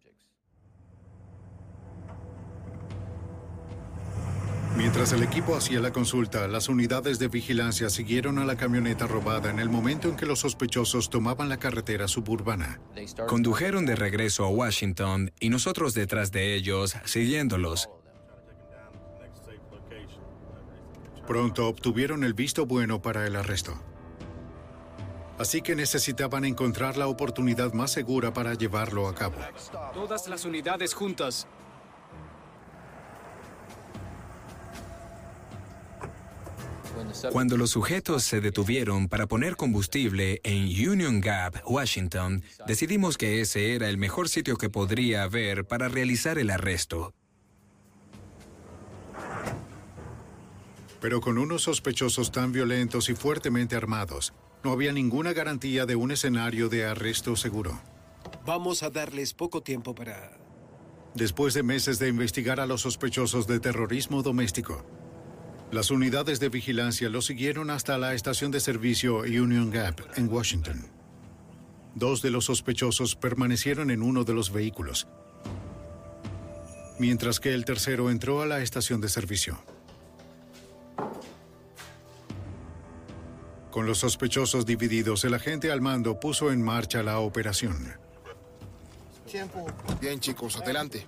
Mientras el equipo hacía la consulta, las unidades de vigilancia siguieron a la camioneta robada en el momento en que los sospechosos tomaban la carretera suburbana. Condujeron de regreso a Washington y nosotros detrás de ellos, siguiéndolos. Pronto obtuvieron el visto bueno para el arresto. Así que necesitaban encontrar la oportunidad más segura para llevarlo a cabo. Todas las unidades juntas. Cuando los sujetos se detuvieron para poner combustible en Union Gap, Washington, decidimos que ese era el mejor sitio que podría haber para realizar el arresto. Pero con unos sospechosos tan violentos y fuertemente armados, no había ninguna garantía de un escenario de arresto seguro. Vamos a darles poco tiempo para después de meses de investigar a los sospechosos de terrorismo doméstico. Las unidades de vigilancia lo siguieron hasta la estación de servicio Union Gap en Washington. Dos de los sospechosos permanecieron en uno de los vehículos, mientras que el tercero entró a la estación de servicio. Con los sospechosos divididos, el agente al mando puso en marcha la operación. Bien, chicos, adelante.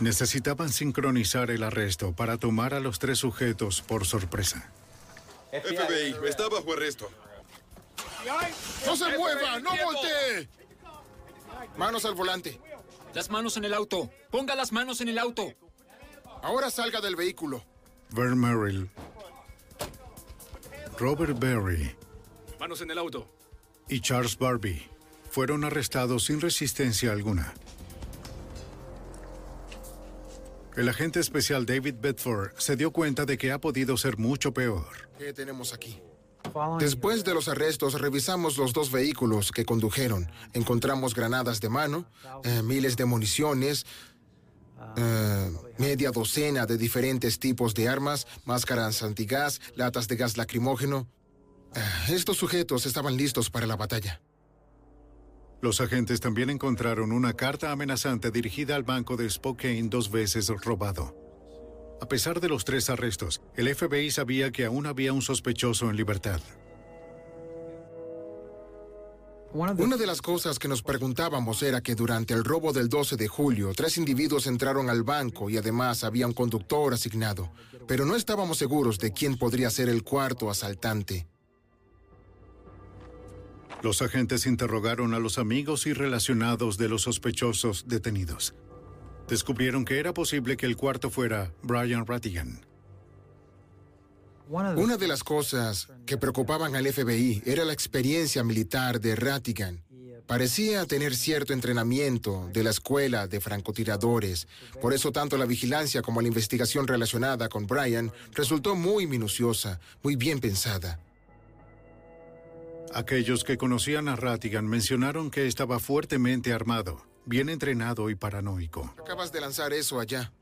Necesitaban sincronizar el arresto para tomar a los tres sujetos por sorpresa. FBI, está bajo arresto. ¡No se mueva! ¡No voltee! Manos al volante. Las manos en el auto. Ponga las manos en el auto. Ahora salga del vehículo. Vern Merrill, Robert Berry Manos en el auto. y Charles Barbie fueron arrestados sin resistencia alguna. El agente especial David Bedford se dio cuenta de que ha podido ser mucho peor. ¿Qué tenemos aquí? Después de los arrestos, revisamos los dos vehículos que condujeron. Encontramos granadas de mano, eh, miles de municiones, eh, media docena de diferentes tipos de armas, máscaras antigas, latas de gas lacrimógeno. Eh, estos sujetos estaban listos para la batalla. Los agentes también encontraron una carta amenazante dirigida al banco de Spokane dos veces robado. A pesar de los tres arrestos, el FBI sabía que aún había un sospechoso en libertad. Una de las cosas que nos preguntábamos era que durante el robo del 12 de julio, tres individuos entraron al banco y además había un conductor asignado, pero no estábamos seguros de quién podría ser el cuarto asaltante. Los agentes interrogaron a los amigos y relacionados de los sospechosos detenidos. Descubrieron que era posible que el cuarto fuera Brian Rattigan. Una de las cosas que preocupaban al FBI era la experiencia militar de Rattigan. Parecía tener cierto entrenamiento de la escuela de francotiradores. Por eso tanto la vigilancia como la investigación relacionada con Brian resultó muy minuciosa, muy bien pensada. Aquellos que conocían a Rattigan mencionaron que estaba fuertemente armado, bien entrenado y paranoico. Acabas de lanzar eso allá.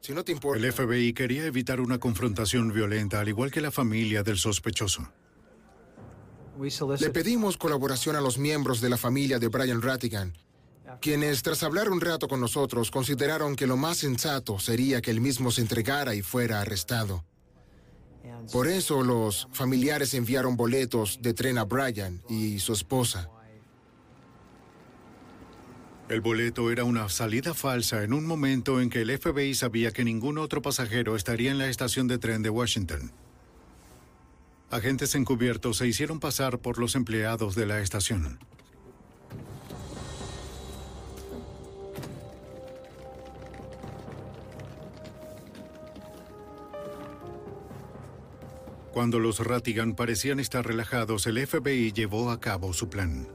Si no te importa. El FBI quería evitar una confrontación violenta, al igual que la familia del sospechoso. Le pedimos colaboración a los miembros de la familia de Brian Rattigan, quienes tras hablar un rato con nosotros consideraron que lo más sensato sería que él mismo se entregara y fuera arrestado. Por eso los familiares enviaron boletos de tren a Brian y su esposa. El boleto era una salida falsa en un momento en que el FBI sabía que ningún otro pasajero estaría en la estación de tren de Washington. Agentes encubiertos se hicieron pasar por los empleados de la estación. Cuando los Rattigan parecían estar relajados, el FBI llevó a cabo su plan.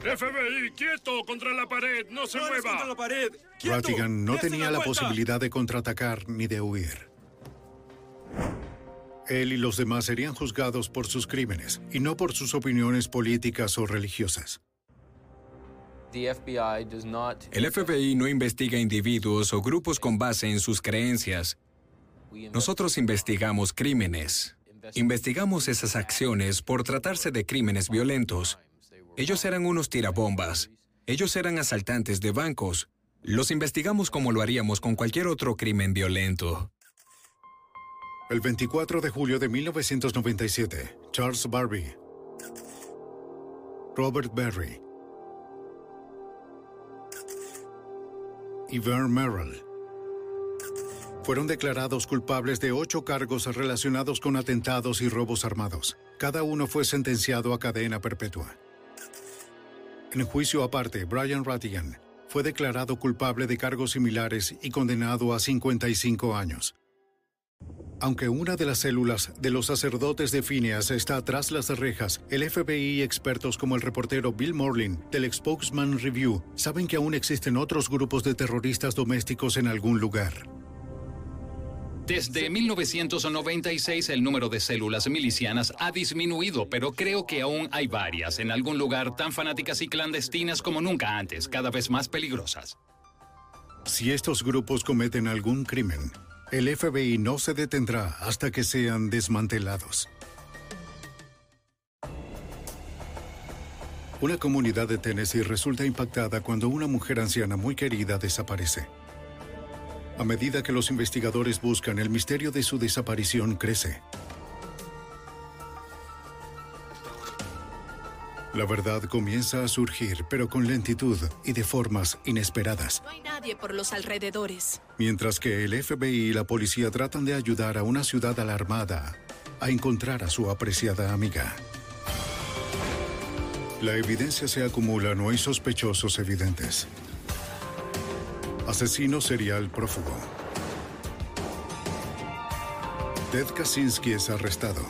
FBI, quieto contra la pared, no se mueva. contra la pared. Rattigan no ¡Desten tenía la posibilidad de contraatacar ni de huir. Él y los demás serían juzgados por sus crímenes y no por sus opiniones políticas o religiosas. El FBI no investiga individuos o grupos con base en sus creencias. Nosotros investigamos crímenes. Investigamos esas acciones por tratarse de crímenes violentos. Ellos eran unos tirabombas. Ellos eran asaltantes de bancos. Los investigamos como lo haríamos con cualquier otro crimen violento. El 24 de julio de 1997, Charles Barbie, Robert Berry y Merrill fueron declarados culpables de ocho cargos relacionados con atentados y robos armados. Cada uno fue sentenciado a cadena perpetua. En juicio aparte, Brian Rattigan fue declarado culpable de cargos similares y condenado a 55 años. Aunque una de las células de los sacerdotes de Phineas está tras las rejas, el FBI y expertos como el reportero Bill Morlin del Spokesman Review saben que aún existen otros grupos de terroristas domésticos en algún lugar. Desde 1996 el número de células milicianas ha disminuido, pero creo que aún hay varias en algún lugar tan fanáticas y clandestinas como nunca antes, cada vez más peligrosas. Si estos grupos cometen algún crimen, el FBI no se detendrá hasta que sean desmantelados. Una comunidad de Tennessee resulta impactada cuando una mujer anciana muy querida desaparece. A medida que los investigadores buscan, el misterio de su desaparición crece. La verdad comienza a surgir, pero con lentitud y de formas inesperadas. No hay nadie por los alrededores. Mientras que el FBI y la policía tratan de ayudar a una ciudad alarmada a encontrar a su apreciada amiga. La evidencia se acumula, no hay sospechosos evidentes. Asesino serial prófugo. Ted Kaczynski es arrestado.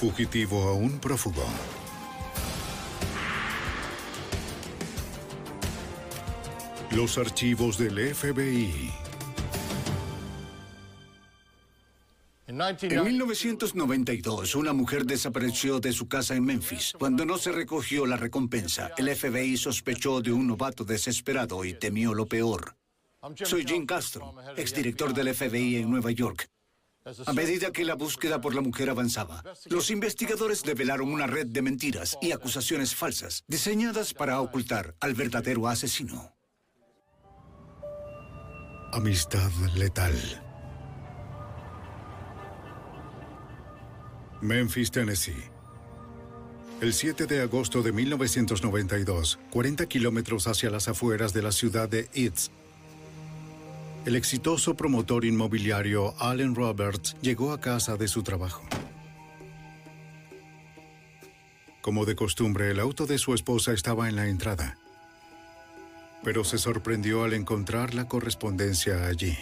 Fugitivo aún prófugo. Los archivos del FBI. En 1992, una mujer desapareció de su casa en Memphis. Cuando no se recogió la recompensa, el FBI sospechó de un novato desesperado y temió lo peor. Soy Jim Castro, exdirector del FBI en Nueva York. A medida que la búsqueda por la mujer avanzaba, los investigadores develaron una red de mentiras y acusaciones falsas diseñadas para ocultar al verdadero asesino. Amistad letal. Memphis, Tennessee. El 7 de agosto de 1992, 40 kilómetros hacia las afueras de la ciudad de East, el exitoso promotor inmobiliario Allen Roberts llegó a casa de su trabajo. Como de costumbre, el auto de su esposa estaba en la entrada, pero se sorprendió al encontrar la correspondencia allí.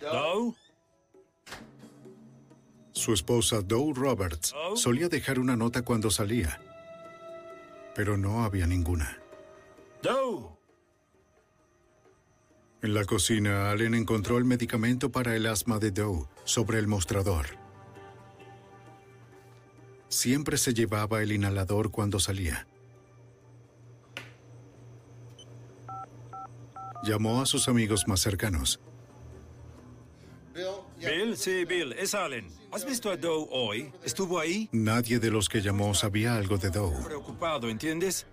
¿Doe? Su esposa, Doe Roberts, solía dejar una nota cuando salía, pero no había ninguna. ¿Doe? En la cocina, Allen encontró el medicamento para el asma de Doe sobre el mostrador. Siempre se llevaba el inhalador cuando salía. Llamó a sus amigos más cercanos. Bill, sí, Bill, es Allen. ¿Has visto a Doe hoy? ¿Estuvo ahí? Nadie de los que llamó sabía algo de Doe. Preocupado, ¿entiendes?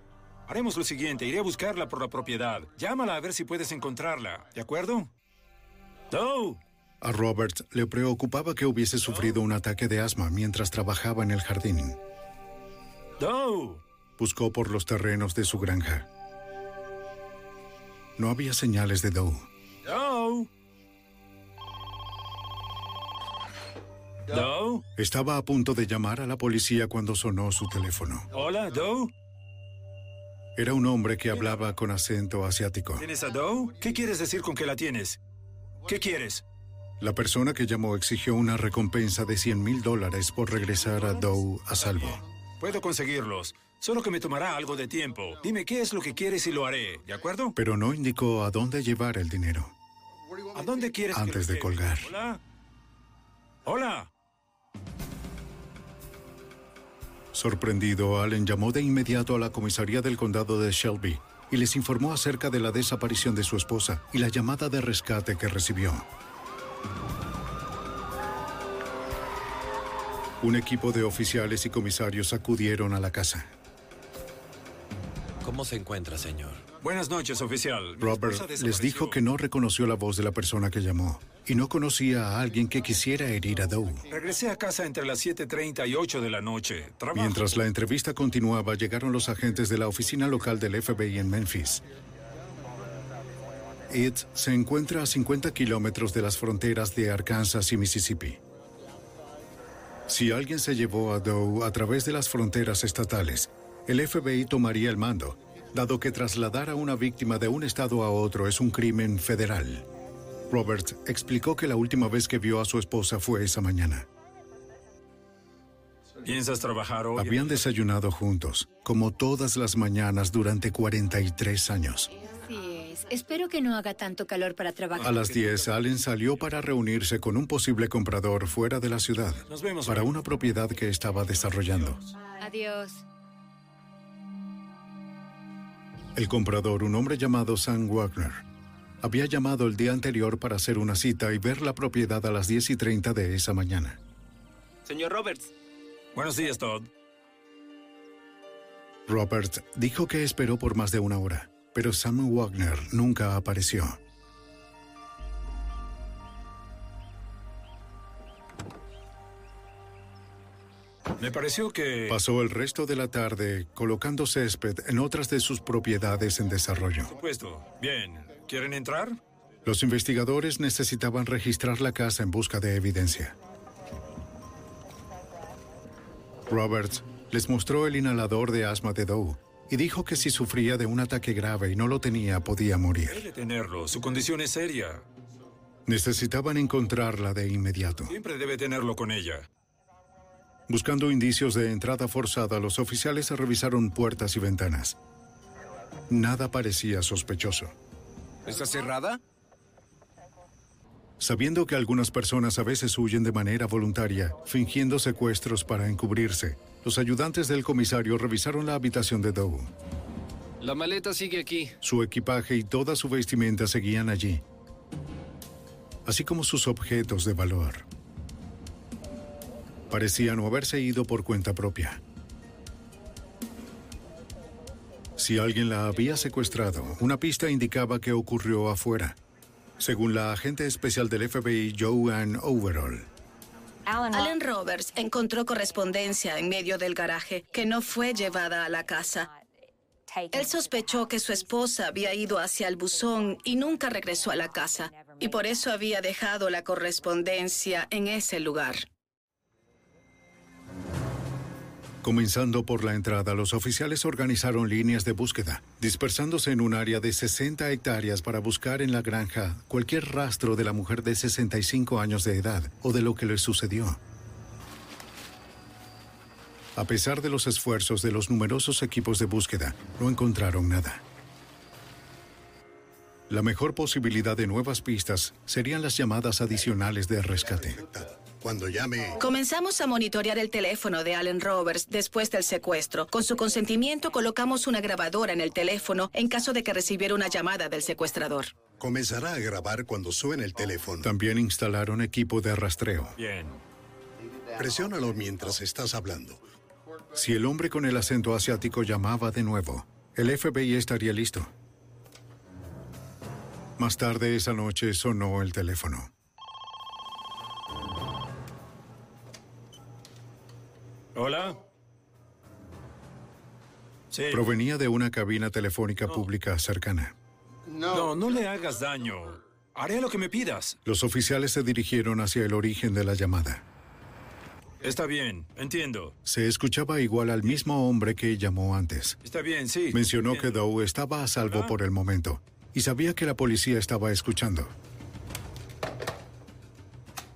Haremos lo siguiente, iré a buscarla por la propiedad. Llámala a ver si puedes encontrarla, ¿de acuerdo? Doe. A Robert le preocupaba que hubiese sufrido un ataque de asma mientras trabajaba en el jardín. Doe. Buscó por los terrenos de su granja. No había señales de Doe. Doe. Doe. Estaba a punto de llamar a la policía cuando sonó su teléfono. Hola, Doe. Era un hombre que hablaba con acento asiático. ¿Tienes a Doe? ¿Qué quieres decir con que la tienes? ¿Qué quieres? La persona que llamó exigió una recompensa de 100 mil dólares por regresar a Doe a salvo. Puedo conseguirlos, solo que me tomará algo de tiempo. Dime qué es lo que quieres y lo haré, ¿de acuerdo? Pero no indicó a dónde llevar el dinero. ¿A dónde quieres Antes de colgar. Hola. Hola. Sorprendido, Allen llamó de inmediato a la comisaría del condado de Shelby y les informó acerca de la desaparición de su esposa y la llamada de rescate que recibió. Un equipo de oficiales y comisarios acudieron a la casa. ¿Cómo se encuentra, señor? Buenas noches, oficial. Robert les dijo que no reconoció la voz de la persona que llamó y no conocía a alguien que quisiera herir a Doe. Regresé a casa entre las 7.30 y 8 de la noche. Trabajo. Mientras la entrevista continuaba, llegaron los agentes de la oficina local del FBI en Memphis. It se encuentra a 50 kilómetros de las fronteras de Arkansas y Mississippi. Si alguien se llevó a Doe a través de las fronteras estatales, el FBI tomaría el mando dado que trasladar a una víctima de un estado a otro es un crimen federal. Roberts explicó que la última vez que vio a su esposa fue esa mañana. ¿Piensas trabajar hoy? Habían desayunado juntos, como todas las mañanas durante 43 años. Así es. Espero que no haga tanto calor para trabajar. A las 10, Allen salió para reunirse con un posible comprador fuera de la ciudad Nos vemos para hoy. una propiedad que estaba desarrollando. Adiós. El comprador, un hombre llamado Sam Wagner, había llamado el día anterior para hacer una cita y ver la propiedad a las 10 y 30 de esa mañana. Señor Roberts. Buenos días, Todd. Robert dijo que esperó por más de una hora, pero Sam Wagner nunca apareció. Me pareció que... Pasó el resto de la tarde colocando césped en otras de sus propiedades en desarrollo. Supuesto. Bien. ¿Quieren entrar? Los investigadores necesitaban registrar la casa en busca de evidencia. Roberts les mostró el inhalador de asma de Doe y dijo que si sufría de un ataque grave y no lo tenía, podía morir. Debe tenerlo. Su condición es seria. Necesitaban encontrarla de inmediato. Siempre debe tenerlo con ella. Buscando indicios de entrada forzada, los oficiales revisaron puertas y ventanas. Nada parecía sospechoso. ¿Está cerrada? Sabiendo que algunas personas a veces huyen de manera voluntaria, fingiendo secuestros para encubrirse, los ayudantes del comisario revisaron la habitación de Doe. La maleta sigue aquí. Su equipaje y toda su vestimenta seguían allí, así como sus objetos de valor. Parecía no haberse ido por cuenta propia. Si alguien la había secuestrado, una pista indicaba que ocurrió afuera, según la agente especial del FBI Joanne Overall. Allen Roberts encontró correspondencia en medio del garaje que no fue llevada a la casa. Él sospechó que su esposa había ido hacia el buzón y nunca regresó a la casa, y por eso había dejado la correspondencia en ese lugar. Comenzando por la entrada, los oficiales organizaron líneas de búsqueda, dispersándose en un área de 60 hectáreas para buscar en la granja cualquier rastro de la mujer de 65 años de edad o de lo que le sucedió. A pesar de los esfuerzos de los numerosos equipos de búsqueda, no encontraron nada. La mejor posibilidad de nuevas pistas serían las llamadas adicionales de rescate. Cuando llame... Comenzamos a monitorear el teléfono de Allen Roberts después del secuestro. Con su consentimiento colocamos una grabadora en el teléfono en caso de que recibiera una llamada del secuestrador. Comenzará a grabar cuando suene el teléfono. También instalaron equipo de rastreo. Bien. Presiónalo mientras estás hablando. Si el hombre con el acento asiático llamaba de nuevo, el FBI estaría listo. Más tarde esa noche sonó el teléfono. Hola. Sí. Provenía de una cabina telefónica pública cercana. No, no le hagas daño. Haré lo que me pidas. Los oficiales se dirigieron hacia el origen de la llamada. Está bien, entiendo. Se escuchaba igual al mismo hombre que llamó antes. Está bien, sí. Mencionó que Doe estaba a salvo por el momento y sabía que la policía estaba escuchando.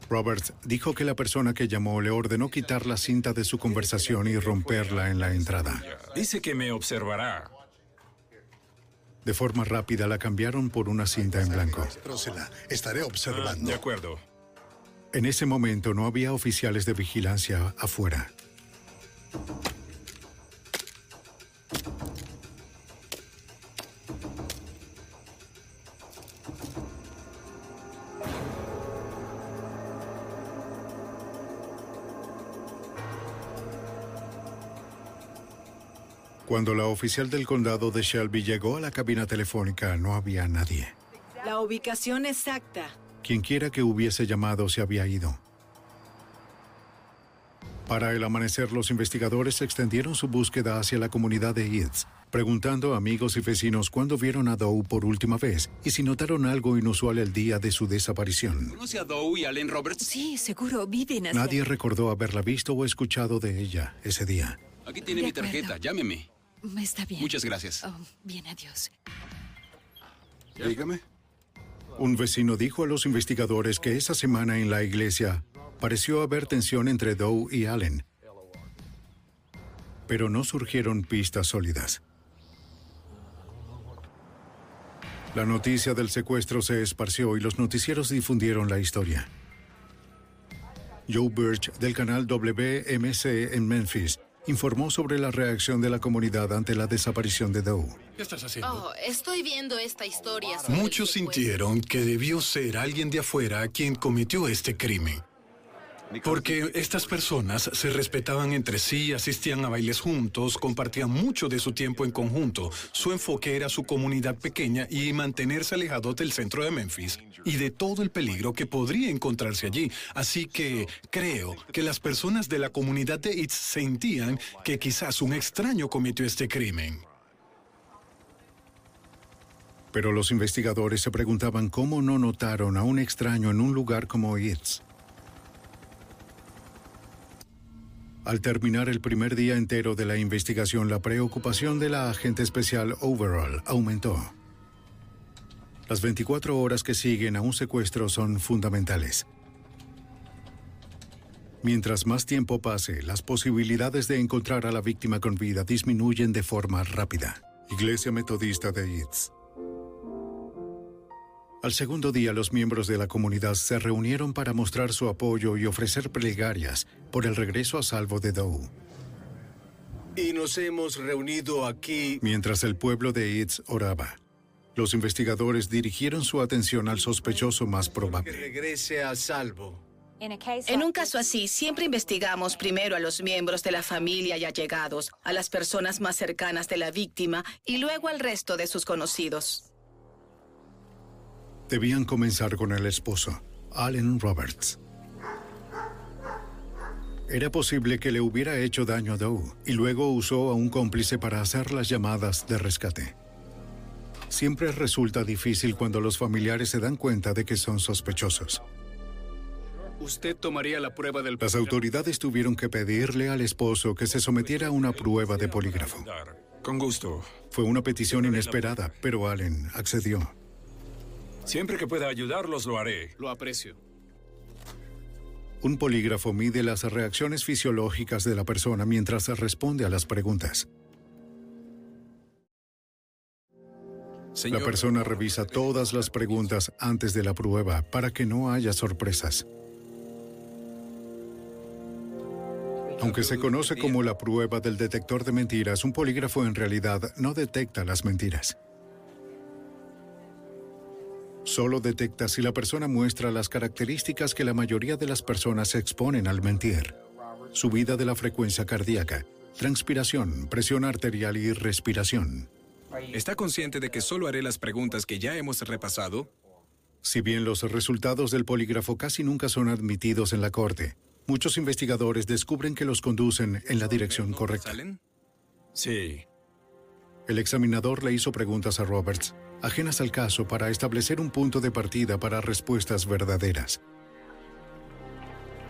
Roberts dijo que la persona que llamó le ordenó quitar la cinta de su conversación y romperla en la entrada. Dice que me observará. De forma rápida la cambiaron por una cinta en blanco. Estaré observando. de acuerdo. En ese momento no había oficiales de vigilancia afuera. Cuando la oficial del condado de Shelby llegó a la cabina telefónica, no había nadie. La ubicación exacta. Quienquiera que hubiese llamado se había ido. Para el amanecer, los investigadores extendieron su búsqueda hacia la comunidad de Eads, preguntando a amigos y vecinos cuándo vieron a Doe por última vez y si notaron algo inusual el día de su desaparición. ¿Conoce a Doe y Allen Roberts? Sí, seguro viven así. Nadie recordó haberla visto o escuchado de ella ese día. Aquí tiene mi tarjeta, llámeme. Está bien. Muchas gracias. Oh, bien, adiós. Dígame. Un vecino dijo a los investigadores que esa semana en la iglesia pareció haber tensión entre Doe y Allen, pero no surgieron pistas sólidas. La noticia del secuestro se esparció y los noticieros difundieron la historia. Joe Birch del canal WMC en Memphis informó sobre la reacción de la comunidad ante la desaparición de Doe. ¿Qué estás haciendo? Oh, estoy viendo esta historia. sobre Muchos sintieron que debió ser alguien de afuera quien cometió este crimen. Porque estas personas se respetaban entre sí, asistían a bailes juntos, compartían mucho de su tiempo en conjunto. Su enfoque era su comunidad pequeña y mantenerse alejados del centro de Memphis y de todo el peligro que podría encontrarse allí. Así que creo que las personas de la comunidad de Itz sentían que quizás un extraño cometió este crimen. Pero los investigadores se preguntaban cómo no notaron a un extraño en un lugar como Itz. Al terminar el primer día entero de la investigación, la preocupación de la agente especial Overall aumentó. Las 24 horas que siguen a un secuestro son fundamentales. Mientras más tiempo pase, las posibilidades de encontrar a la víctima con vida disminuyen de forma rápida. Iglesia Metodista de Itz. Al segundo día, los miembros de la comunidad se reunieron para mostrar su apoyo y ofrecer plegarias por el regreso a salvo de Doe. Y nos hemos reunido aquí. Mientras el pueblo de Itz oraba, los investigadores dirigieron su atención al sospechoso más Que probable. regrese a salvo. En un caso así, siempre investigamos primero a los miembros de la familia y allegados, a las personas más cercanas de la víctima y luego al resto de sus conocidos. Debían comenzar con el esposo, Allen Roberts. Era posible que le hubiera hecho daño a Doe y luego usó a un cómplice para hacer las llamadas de rescate. Siempre resulta difícil cuando los familiares se dan cuenta de que son sospechosos. Usted tomaría la prueba del... Las autoridades tuvieron que pedirle al esposo que se sometiera a una prueba de polígrafo. Con gusto. Fue una petición inesperada, pero Allen accedió. Siempre que pueda ayudarlos, lo haré. Lo aprecio. Un polígrafo mide las reacciones fisiológicas de la persona mientras responde a las preguntas. La persona revisa todas las preguntas antes de la prueba para que no haya sorpresas. Aunque se conoce como la prueba del detector de mentiras, un polígrafo en realidad no detecta las mentiras. Solo detecta si la persona muestra las características que la mayoría de las personas exponen al mentir. Subida de la frecuencia cardíaca, transpiración, presión arterial y respiración. ¿Está consciente de que solo haré las preguntas que ya hemos repasado? Si bien los resultados del polígrafo casi nunca son admitidos en la corte, muchos investigadores descubren que los conducen en la dirección correcta. Sí. El examinador le hizo preguntas a Roberts, ajenas al caso, para establecer un punto de partida para respuestas verdaderas.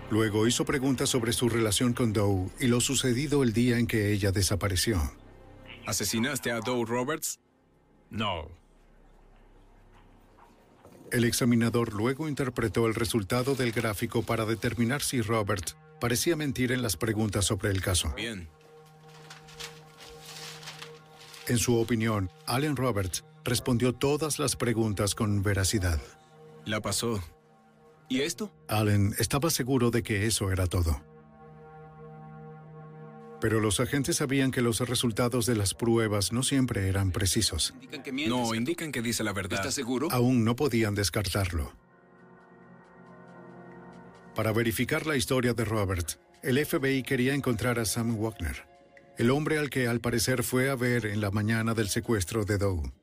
Luego hizo preguntas sobre su relación con Doe y lo sucedido el día en que ella desapareció. ¿Asesinaste a Doe Roberts? No. El examinador luego interpretó el resultado del gráfico para determinar si Roberts parecía mentir en las preguntas sobre el caso. Bien. En su opinión, Allen Roberts respondió todas las preguntas con veracidad. La pasó. ¿Y esto? Allen estaba seguro de que eso era todo. Pero los agentes sabían que los resultados de las pruebas no siempre eran precisos. No, indican que dice la verdad. ¿Estás seguro? Aún no podían descartarlo. Para verificar la historia de Robert, el FBI quería encontrar a Sam Wagner, el hombre al que al parecer fue a ver en la mañana del secuestro de Doe.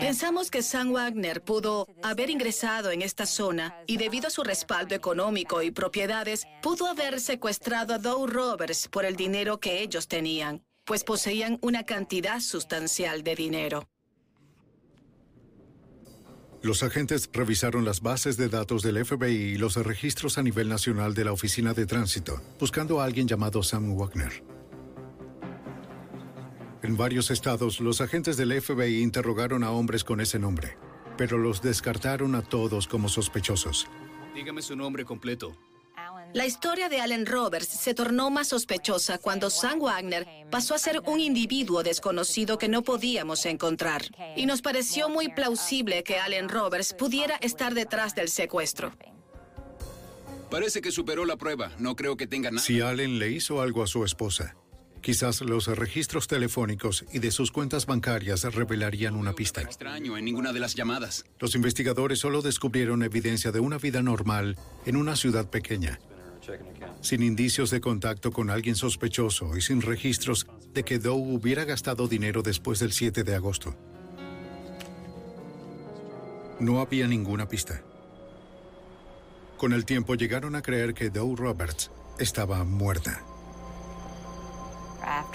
Pensamos que Sam Wagner pudo haber ingresado en esta zona y debido a su respaldo económico y propiedades, pudo haber secuestrado a Doe Roberts por el dinero que ellos tenían, pues poseían una cantidad sustancial de dinero. Los agentes revisaron las bases de datos del FBI y los registros a nivel nacional de la Oficina de Tránsito, buscando a alguien llamado Sam Wagner. En varios estados, los agentes del FBI interrogaron a hombres con ese nombre, pero los descartaron a todos como sospechosos. Dígame su nombre completo. La historia de Allen Roberts se tornó más sospechosa cuando Sam Wagner pasó a ser un individuo desconocido que no podíamos encontrar. Y nos pareció muy plausible que Allen Roberts pudiera estar detrás del secuestro. Parece que superó la prueba. No creo que tenga nada. Si Allen le hizo algo a su esposa, quizás los registros telefónicos y de sus cuentas bancarias revelarían una pista. Extraño en ninguna de las llamadas. Los investigadores solo descubrieron evidencia de una vida normal en una ciudad pequeña, sin indicios de contacto con alguien sospechoso y sin registros de que Doe hubiera gastado dinero después del 7 de agosto. No había ninguna pista. Con el tiempo llegaron a creer que Doe Roberts estaba muerta.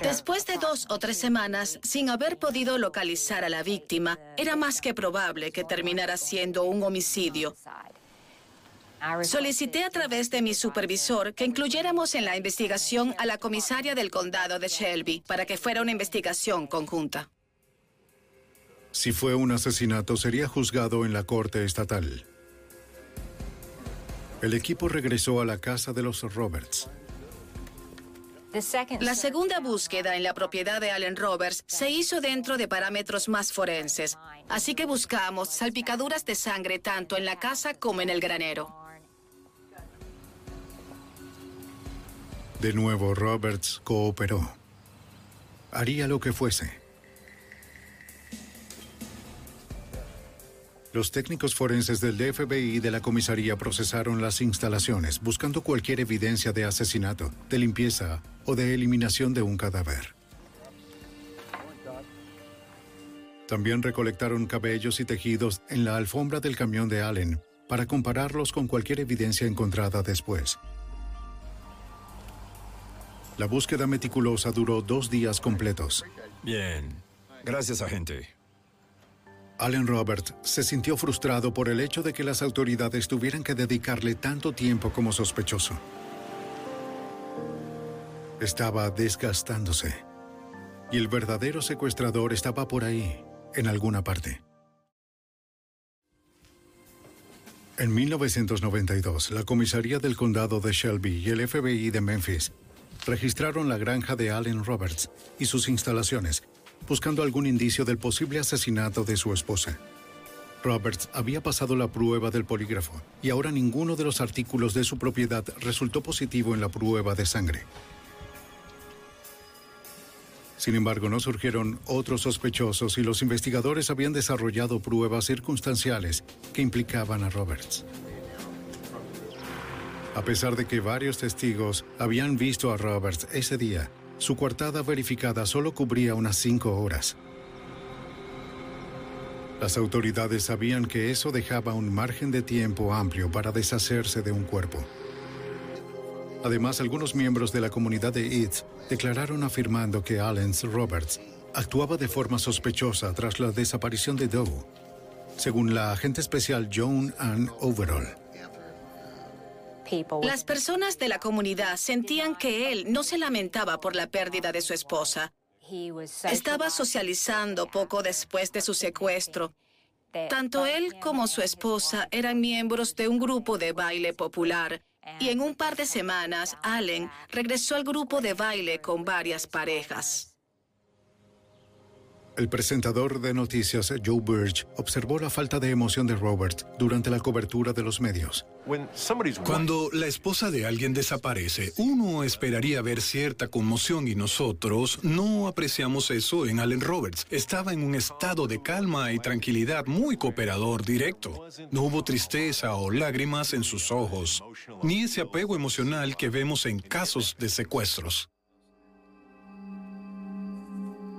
Después de dos o tres semanas, sin haber podido localizar a la víctima, era más que probable que terminara siendo un homicidio. Solicité a través de mi supervisor que incluyéramos en la investigación a la comisaria del condado de Shelby para que fuera una investigación conjunta. Si fue un asesinato, sería juzgado en la corte estatal. El equipo regresó a la casa de los Roberts. La segunda búsqueda en la propiedad de Allen Roberts se hizo dentro de parámetros más forenses, así que buscamos salpicaduras de sangre tanto en la casa como en el granero. De nuevo, Roberts cooperó. Haría lo que fuese. Los técnicos forenses del FBI y de la comisaría procesaron las instalaciones buscando cualquier evidencia de asesinato, de limpieza o de eliminación de un cadáver. También recolectaron cabellos y tejidos en la alfombra del camión de Allen para compararlos con cualquier evidencia encontrada después. La búsqueda meticulosa duró dos días completos. Bien. Gracias, agente. Allen Roberts se sintió frustrado por el hecho de que las autoridades tuvieran que dedicarle tanto tiempo como sospechoso. Estaba desgastándose. Y el verdadero secuestrador estaba por ahí, en alguna parte. En 1992, la comisaría del condado de Shelby y el FBI de Memphis registraron la granja de Allen Roberts y sus instalaciones, buscando algún indicio del posible asesinato de su esposa. Roberts había pasado la prueba del polígrafo y ahora ninguno de los artículos de su propiedad resultó positivo en la prueba de sangre. Sin embargo, no surgieron otros sospechosos y los investigadores habían desarrollado pruebas circunstanciales que implicaban a Roberts. A pesar de que varios testigos habían visto a Roberts ese día, su coartada verificada solo cubría unas cinco horas. Las autoridades sabían que eso dejaba un margen de tiempo amplio para deshacerse de un cuerpo. Además, algunos miembros de la comunidad de East declararon afirmando que Allen Roberts actuaba de forma sospechosa tras la desaparición de Doe, según la agente especial Joan Ann Overall. Las personas de la comunidad sentían que él no se lamentaba por la pérdida de su esposa. Estaba socializando poco después de su secuestro. Tanto él como su esposa eran miembros de un grupo de baile popular y en un par de semanas Allen regresó al grupo de baile con varias parejas. El presentador de noticias Joe Birch observó la falta de emoción de Robert durante la cobertura de los medios. Cuando la esposa de alguien desaparece, uno esperaría ver cierta conmoción y nosotros no apreciamos eso en Allen Roberts. Estaba en un estado de calma y tranquilidad muy cooperador directo. No hubo tristeza o lágrimas en sus ojos, ni ese apego emocional que vemos en casos de secuestros.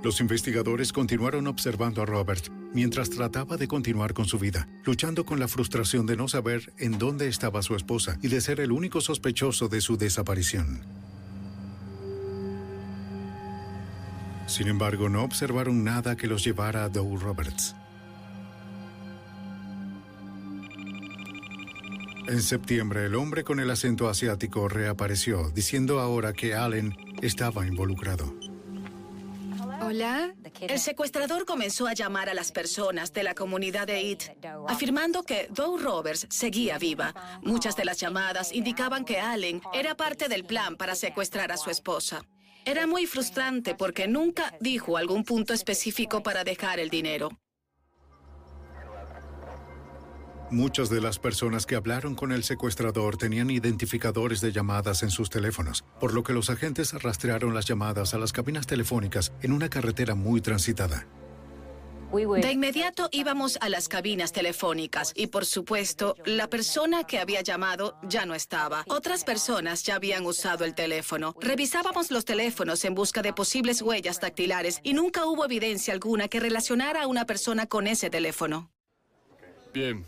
Los investigadores continuaron observando a Robert mientras trataba de continuar con su vida, luchando con la frustración de no saber en dónde estaba su esposa y de ser el único sospechoso de su desaparición. Sin embargo, no observaron nada que los llevara a Doe Roberts. En septiembre, el hombre con el acento asiático reapareció, diciendo ahora que Allen estaba involucrado. Hola. El secuestrador comenzó a llamar a las personas de la comunidad de It, afirmando que Doe Roberts seguía viva. Muchas de las llamadas indicaban que Allen era parte del plan para secuestrar a su esposa. Era muy frustrante porque nunca dijo algún punto específico para dejar el dinero. Muchas de las personas que hablaron con el secuestrador tenían identificadores de llamadas en sus teléfonos, por lo que los agentes rastrearon las llamadas a las cabinas telefónicas en una carretera muy transitada. De inmediato íbamos a las cabinas telefónicas y por supuesto la persona que había llamado ya no estaba. Otras personas ya habían usado el teléfono. Revisábamos los teléfonos en busca de posibles huellas dactilares y nunca hubo evidencia alguna que relacionara a una persona con ese teléfono. Bien,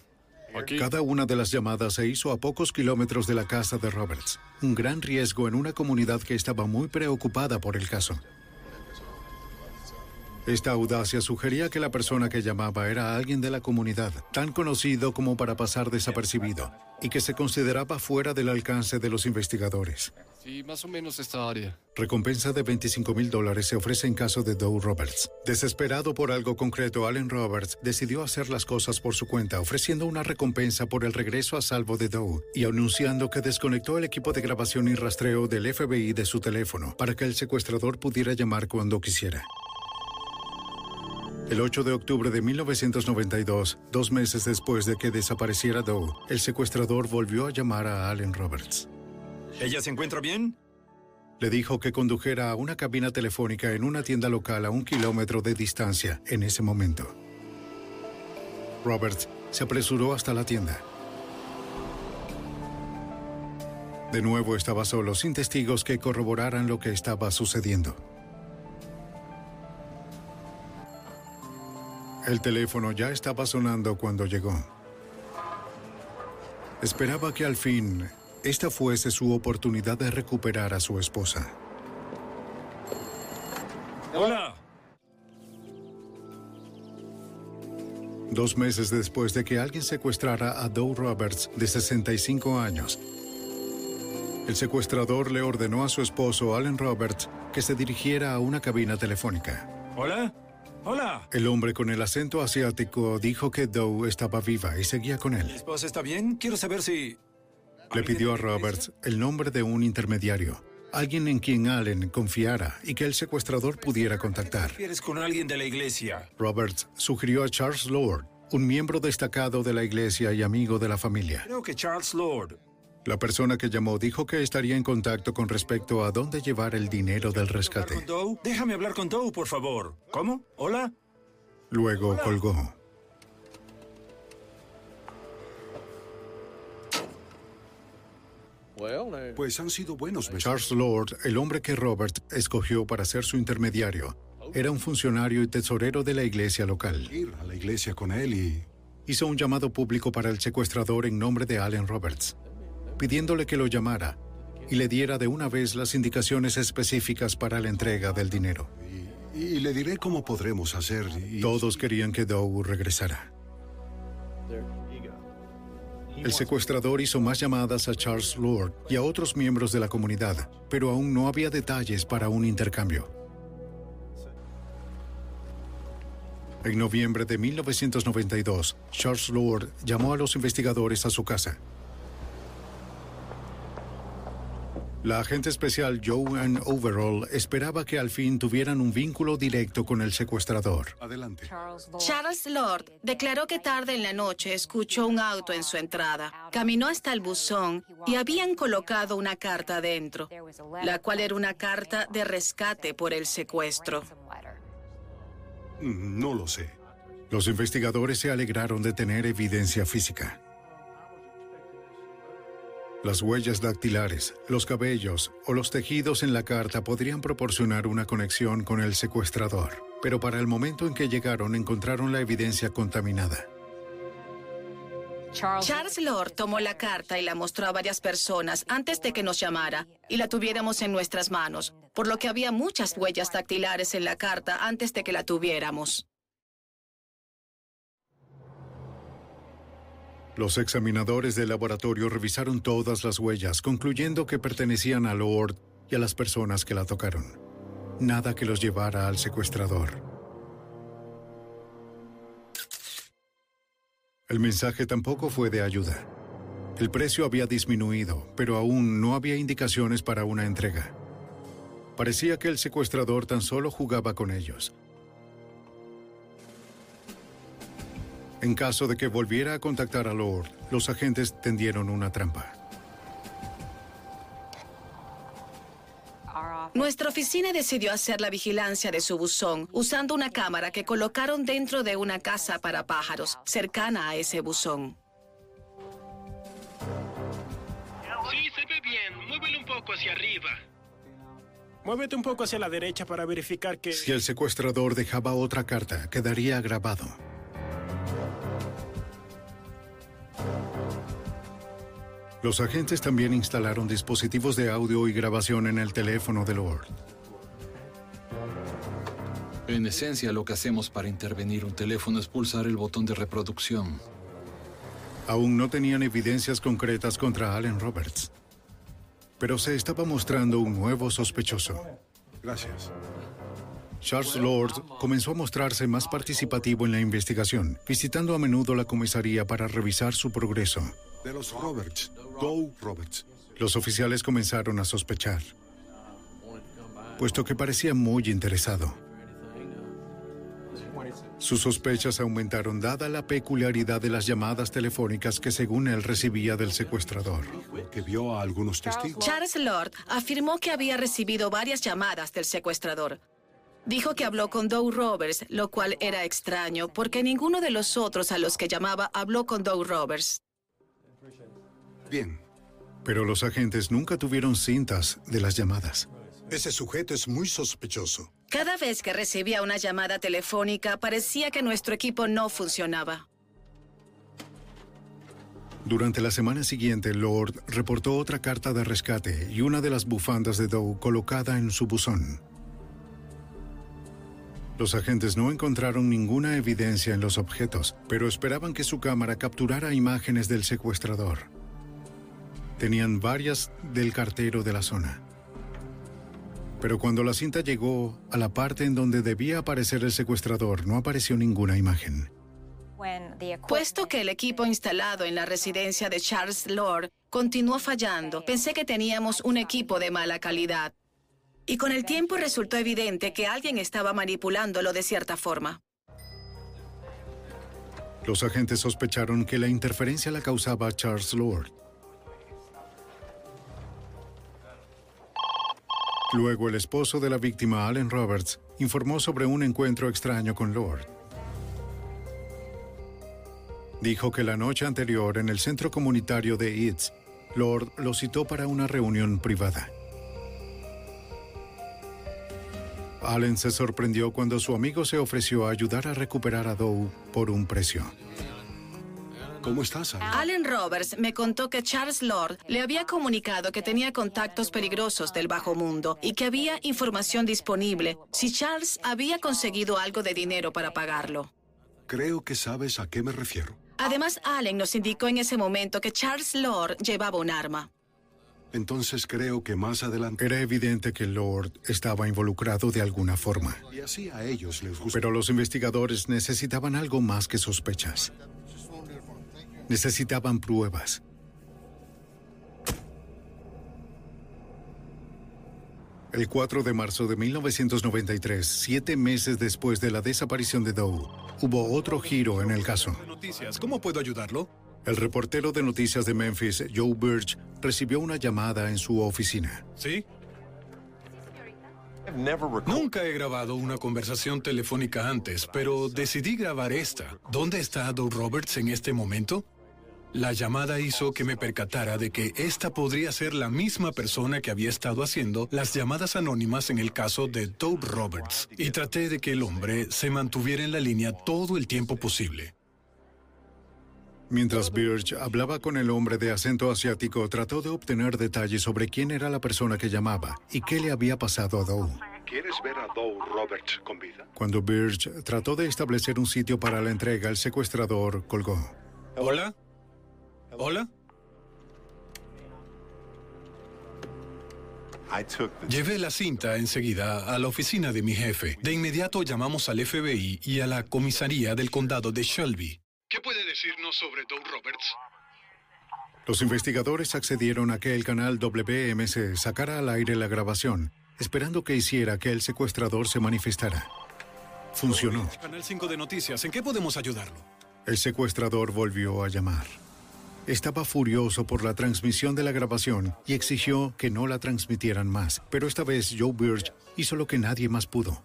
cada una de las llamadas se hizo a pocos kilómetros de la casa de Roberts, un gran riesgo en una comunidad que estaba muy preocupada por el caso. Esta audacia sugería que la persona que llamaba era alguien de la comunidad, tan conocido como para pasar desapercibido, y que se consideraba fuera del alcance de los investigadores. Sí, más o menos esta área. Recompensa de 25 mil dólares se ofrece en caso de Doe Roberts. Desesperado por algo concreto, Allen Roberts decidió hacer las cosas por su cuenta, ofreciendo una recompensa por el regreso a salvo de Doe y anunciando que desconectó el equipo de grabación y rastreo del FBI de su teléfono para que el secuestrador pudiera llamar cuando quisiera. El 8 de octubre de 1992, dos meses después de que desapareciera Doe, el secuestrador volvió a llamar a Allen Roberts. ¿Ella se encuentra bien? Le dijo que condujera a una cabina telefónica en una tienda local a un kilómetro de distancia en ese momento. Roberts se apresuró hasta la tienda. De nuevo estaba solo, sin testigos que corroboraran lo que estaba sucediendo. El teléfono ya estaba sonando cuando llegó. Esperaba que al fin esta fuese su oportunidad de recuperar a su esposa. Hola. Dos meses después de que alguien secuestrara a Doe Roberts, de 65 años, el secuestrador le ordenó a su esposo, Allen Roberts, que se dirigiera a una cabina telefónica. Hola. Hola. El hombre con el acento asiático dijo que Doe estaba viva y seguía con él. ¿Mi esposa está bien? Quiero saber si... Le pidió a Roberts el nombre de un intermediario, alguien en quien Allen confiara y que el secuestrador pudiera contactar. ¿Quieres con alguien de la iglesia? Roberts sugirió a Charles Lord, un miembro destacado de la iglesia y amigo de la familia. Creo que Charles Lord. La persona que llamó dijo que estaría en contacto con respecto a dónde llevar el dinero del rescate. ¿Con Doe? Déjame hablar con Doe, por favor. ¿Cómo? ¿Hola? Luego colgó. Pues han sido buenos meses. Charles Lord, el hombre que Robert escogió para ser su intermediario, era un funcionario y tesorero de la iglesia local. Ir a la iglesia con él y... Hizo un llamado público para el secuestrador en nombre de Allen Roberts, pidiéndole que lo llamara y le diera de una vez las indicaciones específicas para la entrega del dinero. Y, y le diré cómo podremos hacer. y- Todos querían que Doe regresara. El secuestrador hizo más llamadas a Charles Lord y a otros miembros de la comunidad, pero aún no había detalles para un intercambio. En noviembre de 1992, Charles Lord llamó a los investigadores a su casa. La agente especial Joanne Overall esperaba que al fin tuvieran un vínculo directo con el secuestrador. Adelante. Charles Lord declaró que tarde en la noche escuchó un auto en su entrada. Caminó hasta el buzón y habían colocado una carta dentro, la cual era una carta de rescate por el secuestro. Mm, No lo sé. Los investigadores se alegraron de tener evidencia física. Las huellas dactilares, los cabellos o los tejidos en la carta podrían proporcionar una conexión con el secuestrador, pero para el momento en que llegaron encontraron la evidencia contaminada. Charles Lord tomó la carta y la mostró a varias personas antes de que nos llamara y la tuviéramos en nuestras manos, por lo que había muchas huellas dactilares en la carta antes de que la tuviéramos. Los examinadores del laboratorio revisaron todas las huellas, concluyendo que pertenecían a Lord y a las personas que la tocaron. nada que los llevara al secuestrador. El mensaje tampoco fue de ayuda. El precio había disminuido, pero aún no había indicaciones para una entrega. Parecía que el secuestrador tan solo jugaba con ellos. En caso de que volviera a contactar a Lord, los agentes tendieron una trampa. Nuestra oficina decidió hacer la vigilancia de su buzón usando una cámara que colocaron dentro de una casa para pájaros, cercana a ese buzón. Sí, se ve bien. Muévelo un poco hacia arriba. Muévete un poco hacia la derecha para verificar que... Si el secuestrador dejaba otra carta, quedaría grabado. Los agentes también instalaron dispositivos de audio y grabación en el teléfono de Lord. En esencia, lo que hacemos para intervenir un teléfono es pulsar el botón de reproducción. Aún no tenían evidencias concretas contra Allen Roberts, pero se estaba mostrando un nuevo sospechoso. Gracias. Charles Lord comenzó a mostrarse más participativo en la investigación, visitando a menudo la comisaría para revisar su progreso. De los Roberts, Doe Roberts. Los oficiales comenzaron a sospechar, puesto que parecía muy interesado. Sus sospechas aumentaron dada la peculiaridad de las llamadas telefónicas que según él recibía del secuestrador. Que vio a algunos testigos. Charles Lord afirmó que había recibido varias llamadas del secuestrador. Dijo que habló con Doe Roberts, lo cual era extraño porque ninguno de los otros a los que llamaba habló con Doe Roberts. Bien. Pero los agentes nunca tuvieron cintas de las llamadas. Ese sujeto es muy sospechoso. Cada vez que recibía una llamada telefónica, parecía que nuestro equipo no funcionaba. Durante la semana siguiente, Lord reportó otra carta de rescate y una de las bufandas de Doe colocada en su buzón. Los agentes no encontraron ninguna evidencia en los objetos, pero esperaban que su cámara capturara imágenes del secuestrador. Tenían varias del cartero de la zona. Pero cuando la cinta llegó a la parte en donde debía aparecer el secuestrador, no apareció ninguna imagen. Puesto que el equipo instalado en la residencia de Charles Lord continuó fallando, pensé que teníamos un equipo de mala calidad. Y con el tiempo resultó evidente que alguien estaba manipulándolo de cierta forma. Los agentes sospecharon que la interferencia la causaba Charles Lord. Luego el esposo de la víctima, Allen Roberts, informó sobre un encuentro extraño con Lord. Dijo que la noche anterior en el centro comunitario de Eats, Lord lo citó para una reunión privada. Allen se sorprendió cuando su amigo se ofreció a ayudar a recuperar a Doe por un precio. ¿Cómo estás, Allen? Allen Roberts me contó que Charles Lord le había comunicado que tenía contactos peligrosos del bajo mundo y que había información disponible si Charles había conseguido algo de dinero para pagarlo. Creo que sabes a qué me refiero. Además, Allen nos indicó en ese momento que Charles Lord llevaba un arma. Entonces creo que más adelante... Era evidente que Lord estaba involucrado de alguna forma. Y así a ellos les gusta. Pero los investigadores necesitaban algo más que sospechas. Necesitaban pruebas. El 4 de marzo de 1993, siete meses después de la desaparición de Doe, hubo otro giro en el caso. Noticias, ¿cómo puedo ayudarlo? El reportero de noticias de Memphis, Joe Birch, recibió una llamada en su oficina. ¿Sí? Nunca he grabado una conversación telefónica antes, pero decidí grabar esta. ¿Dónde está Doe Roberts en este momento? La llamada hizo que me percatara de que esta podría ser la misma persona que había estado haciendo las llamadas anónimas en el caso de Doe Roberts, y traté de que el hombre se mantuviera en la línea todo el tiempo posible. Mientras Birch hablaba con el hombre de acento asiático, trató de obtener detalles sobre quién era la persona que llamaba y qué le había pasado a Doe. ¿Quieres ver a Doe Roberts con vida? Cuando Birch trató de establecer un sitio para la entrega, el secuestrador colgó. ¿Hola? ¿Hola? Llevé la cinta enseguida a la oficina de mi jefe. De inmediato llamamos al FBI y a la comisaría del condado de Shelby. ¿Qué puede decirnos sobre Doug Roberts? Los investigadores accedieron a que el canal WMC sacara al aire la grabación, esperando que hiciera que el secuestrador se manifestara. Funcionó. Canal 5 de Noticias, ¿en qué podemos ayudarlo? El secuestrador volvió a llamar. Estaba furioso por la transmisión de la grabación y exigió que no la transmitieran más, pero esta vez Joe Birch hizo lo que nadie más pudo.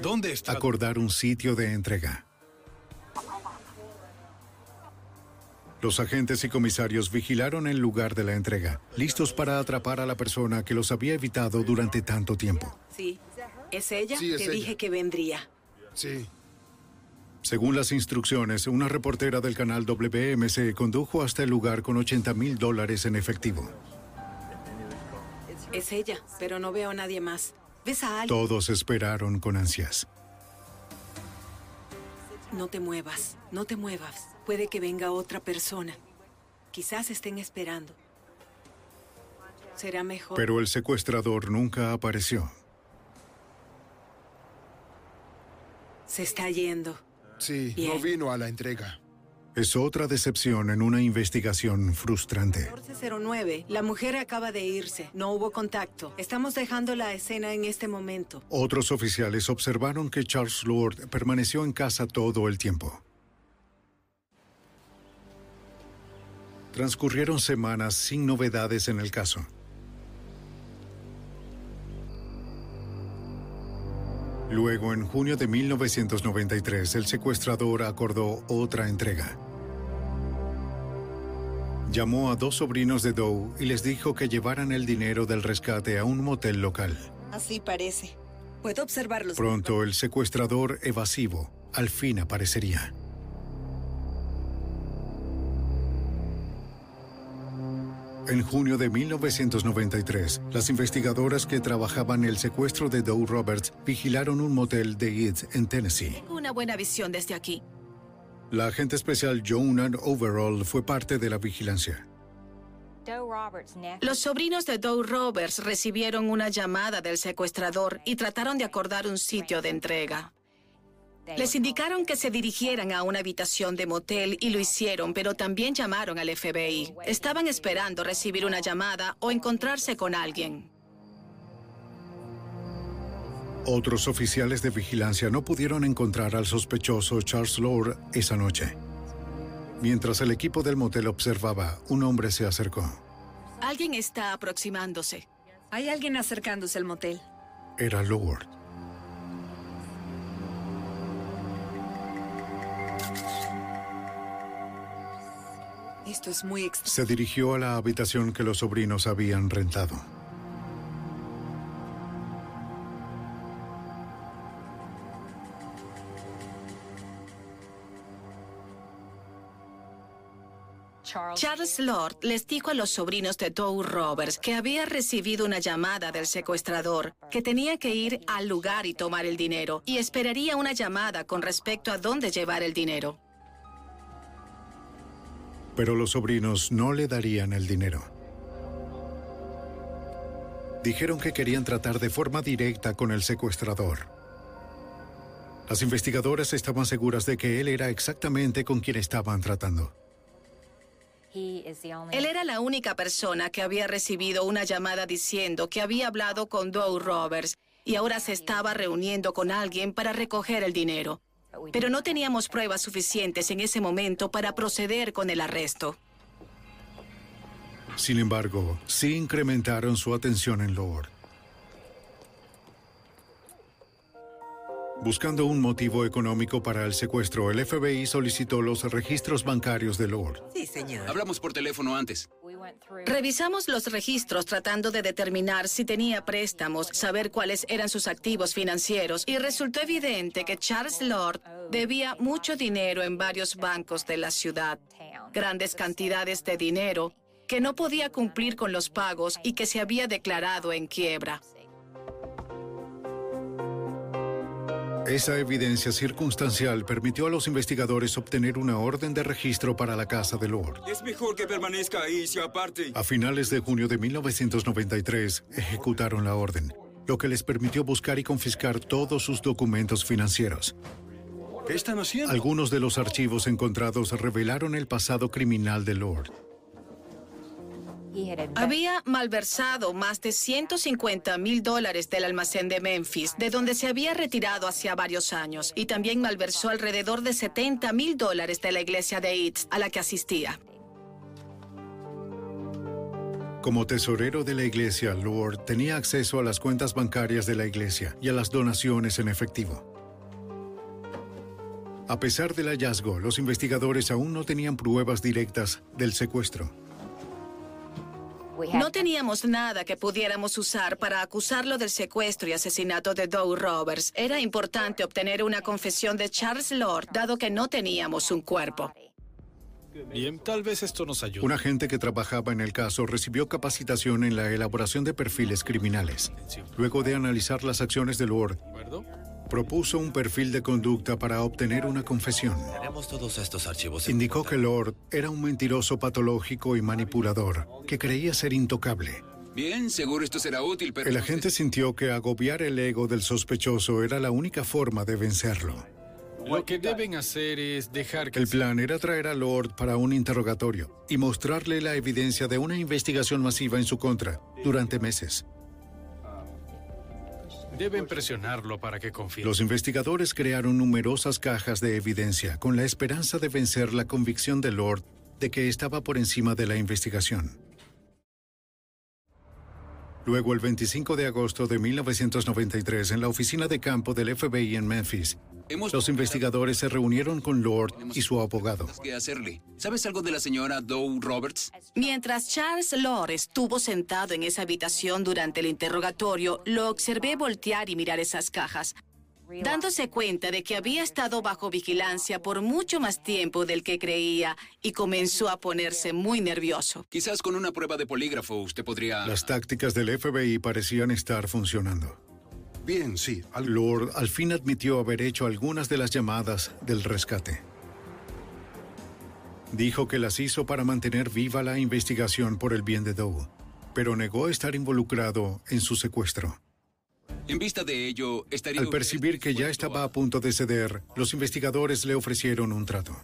¿Dónde está? Acordar un sitio de entrega. Los agentes y comisarios vigilaron el lugar de la entrega, listos para atrapar a la persona que los había evitado durante tanto tiempo. Sí. ¿Es ella? Sí, es Te ella. dije que vendría. Sí. Según las instrucciones, una reportera del canal WMC condujo hasta el lugar con 80 mil dólares en efectivo. Es ella, pero no veo a nadie más. ¿Ves a alguien? Todos esperaron con ansias. No te muevas, no te muevas. Puede que venga otra persona. Quizás estén esperando. Será mejor. Pero el secuestrador nunca apareció. Se está yendo. Sí, Bien. no vino a la entrega. Es otra decepción en una investigación frustrante. 1409. La mujer acaba de irse. No hubo contacto. Estamos dejando la escena en este momento. Otros oficiales observaron que Charles Lord permaneció en casa todo el tiempo. Transcurrieron semanas sin novedades en el caso. Luego, en junio de 1993, el secuestrador acordó otra entrega. Llamó a dos sobrinos de Doe y les dijo que llevaran el dinero del rescate a un motel local. Así parece. Puedo observarlos. Pronto el secuestrador evasivo al fin aparecería. En junio de 1993, las investigadoras que trabajaban el secuestro de Doe Roberts vigilaron un motel de Eads en Tennessee. Tengo una buena visión desde aquí. La agente especial Joan Overall fue parte de la vigilancia. Los sobrinos de Doe Roberts recibieron una llamada del secuestrador y trataron de acordar un sitio de entrega. Les indicaron que se dirigieran a una habitación de motel y lo hicieron, pero también llamaron al FBI. Estaban esperando recibir una llamada o encontrarse con alguien. Otros oficiales de vigilancia no pudieron encontrar al sospechoso Charles Lord esa noche. Mientras el equipo del motel observaba, un hombre se acercó. Alguien está aproximándose. Hay alguien acercándose al motel. Era Lord. Esto es muy extraño. Se dirigió a la habitación que los sobrinos habían rentado. Charles Lord les dijo a los sobrinos de Doe Roberts que había recibido una llamada del secuestrador, que tenía que ir al lugar y tomar el dinero, y esperaría una llamada con respecto a dónde llevar el dinero. Pero los sobrinos no le darían el dinero. Dijeron que querían tratar de forma directa con el secuestrador. Las investigadoras estaban seguras de que él era exactamente con quien estaban tratando. Él era la única persona que había recibido una llamada diciendo que había hablado con Doe Roberts y ahora se estaba reuniendo con alguien para recoger el dinero. Pero no teníamos pruebas suficientes en ese momento para proceder con el arresto. Sin embargo, sí incrementaron su atención en Lord. Buscando un motivo económico para el secuestro, el FBI solicitó los registros bancarios de Lord. Sí, señor. Hablamos por teléfono antes. Revisamos los registros tratando de determinar si tenía préstamos, saber cuáles eran sus activos financieros y resultó evidente que Charles Lord debía mucho dinero en varios bancos de la ciudad, grandes cantidades de dinero que no podía cumplir con los pagos y que se había declarado en quiebra. Esa evidencia circunstancial permitió a los investigadores obtener una orden de registro para la casa de Lord. Es mejor que permanezca ahí y se aparte. A finales de junio de 1993, ejecutaron la orden, lo que les permitió buscar y confiscar todos sus documentos financieros. ¿Qué están haciendo? Algunos de los archivos encontrados revelaron el pasado criminal de Lord. Había malversado más de 150 mil dólares del almacén de Memphis, de donde se había retirado hacía varios años, y también malversó alrededor de 70 mil dólares de la iglesia de Eats, a la que asistía. Como tesorero de la iglesia, Lord tenía acceso a las cuentas bancarias de la iglesia y a las donaciones en efectivo. A pesar del hallazgo, los investigadores aún no tenían pruebas directas del secuestro. No teníamos nada que pudiéramos usar para acusarlo del secuestro y asesinato de Doe Roberts. Era importante obtener una confesión de Charles Lord, dado que no teníamos un cuerpo. Bien, tal vez esto nos ayude. Un agente que trabajaba en el caso recibió capacitación en la elaboración de perfiles criminales. Luego de analizar las acciones de Lord, propuso un perfil de conducta para obtener una confesión. Tenemos todos estos archivos. Indicó que Lord era un mentiroso patológico y manipulador, que creía ser intocable. Bien, seguro esto será útil, pero... El agente sintió que agobiar el ego del sospechoso era la única forma de vencerlo. Lo que deben hacer es dejar que... El plan era traer a Lord para un interrogatorio y mostrarle la evidencia de una investigación masiva en su contra durante meses. Deben presionarlo para que confíe. Los investigadores crearon numerosas cajas de evidencia con la esperanza de vencer la convicción de Lord de que estaba por encima de la investigación. Luego, el 25 de agosto de 1993, en la oficina de campo del FBI en Memphis, los investigadores se reunieron con Lord y su abogado. ¿Qué hacerle? ¿Sabes algo de la señora Doe Roberts? Mientras Charles Lord estuvo sentado en esa habitación durante el interrogatorio, lo observé voltear y mirar esas cajas, dándose cuenta de que había estado bajo vigilancia por mucho más tiempo del que creía y comenzó a ponerse muy nervioso. Quizás con una prueba de polígrafo usted podría... Las tácticas del FBI parecían estar funcionando. Bien, sí. Lord al fin admitió haber hecho algunas de las llamadas del rescate. Dijo que las hizo para mantener viva la investigación por el bien de Doe, pero negó estar involucrado en su secuestro. En vista de ello, estaría... Al percibir que ya estaba a punto de ceder, los investigadores le ofrecieron un trato.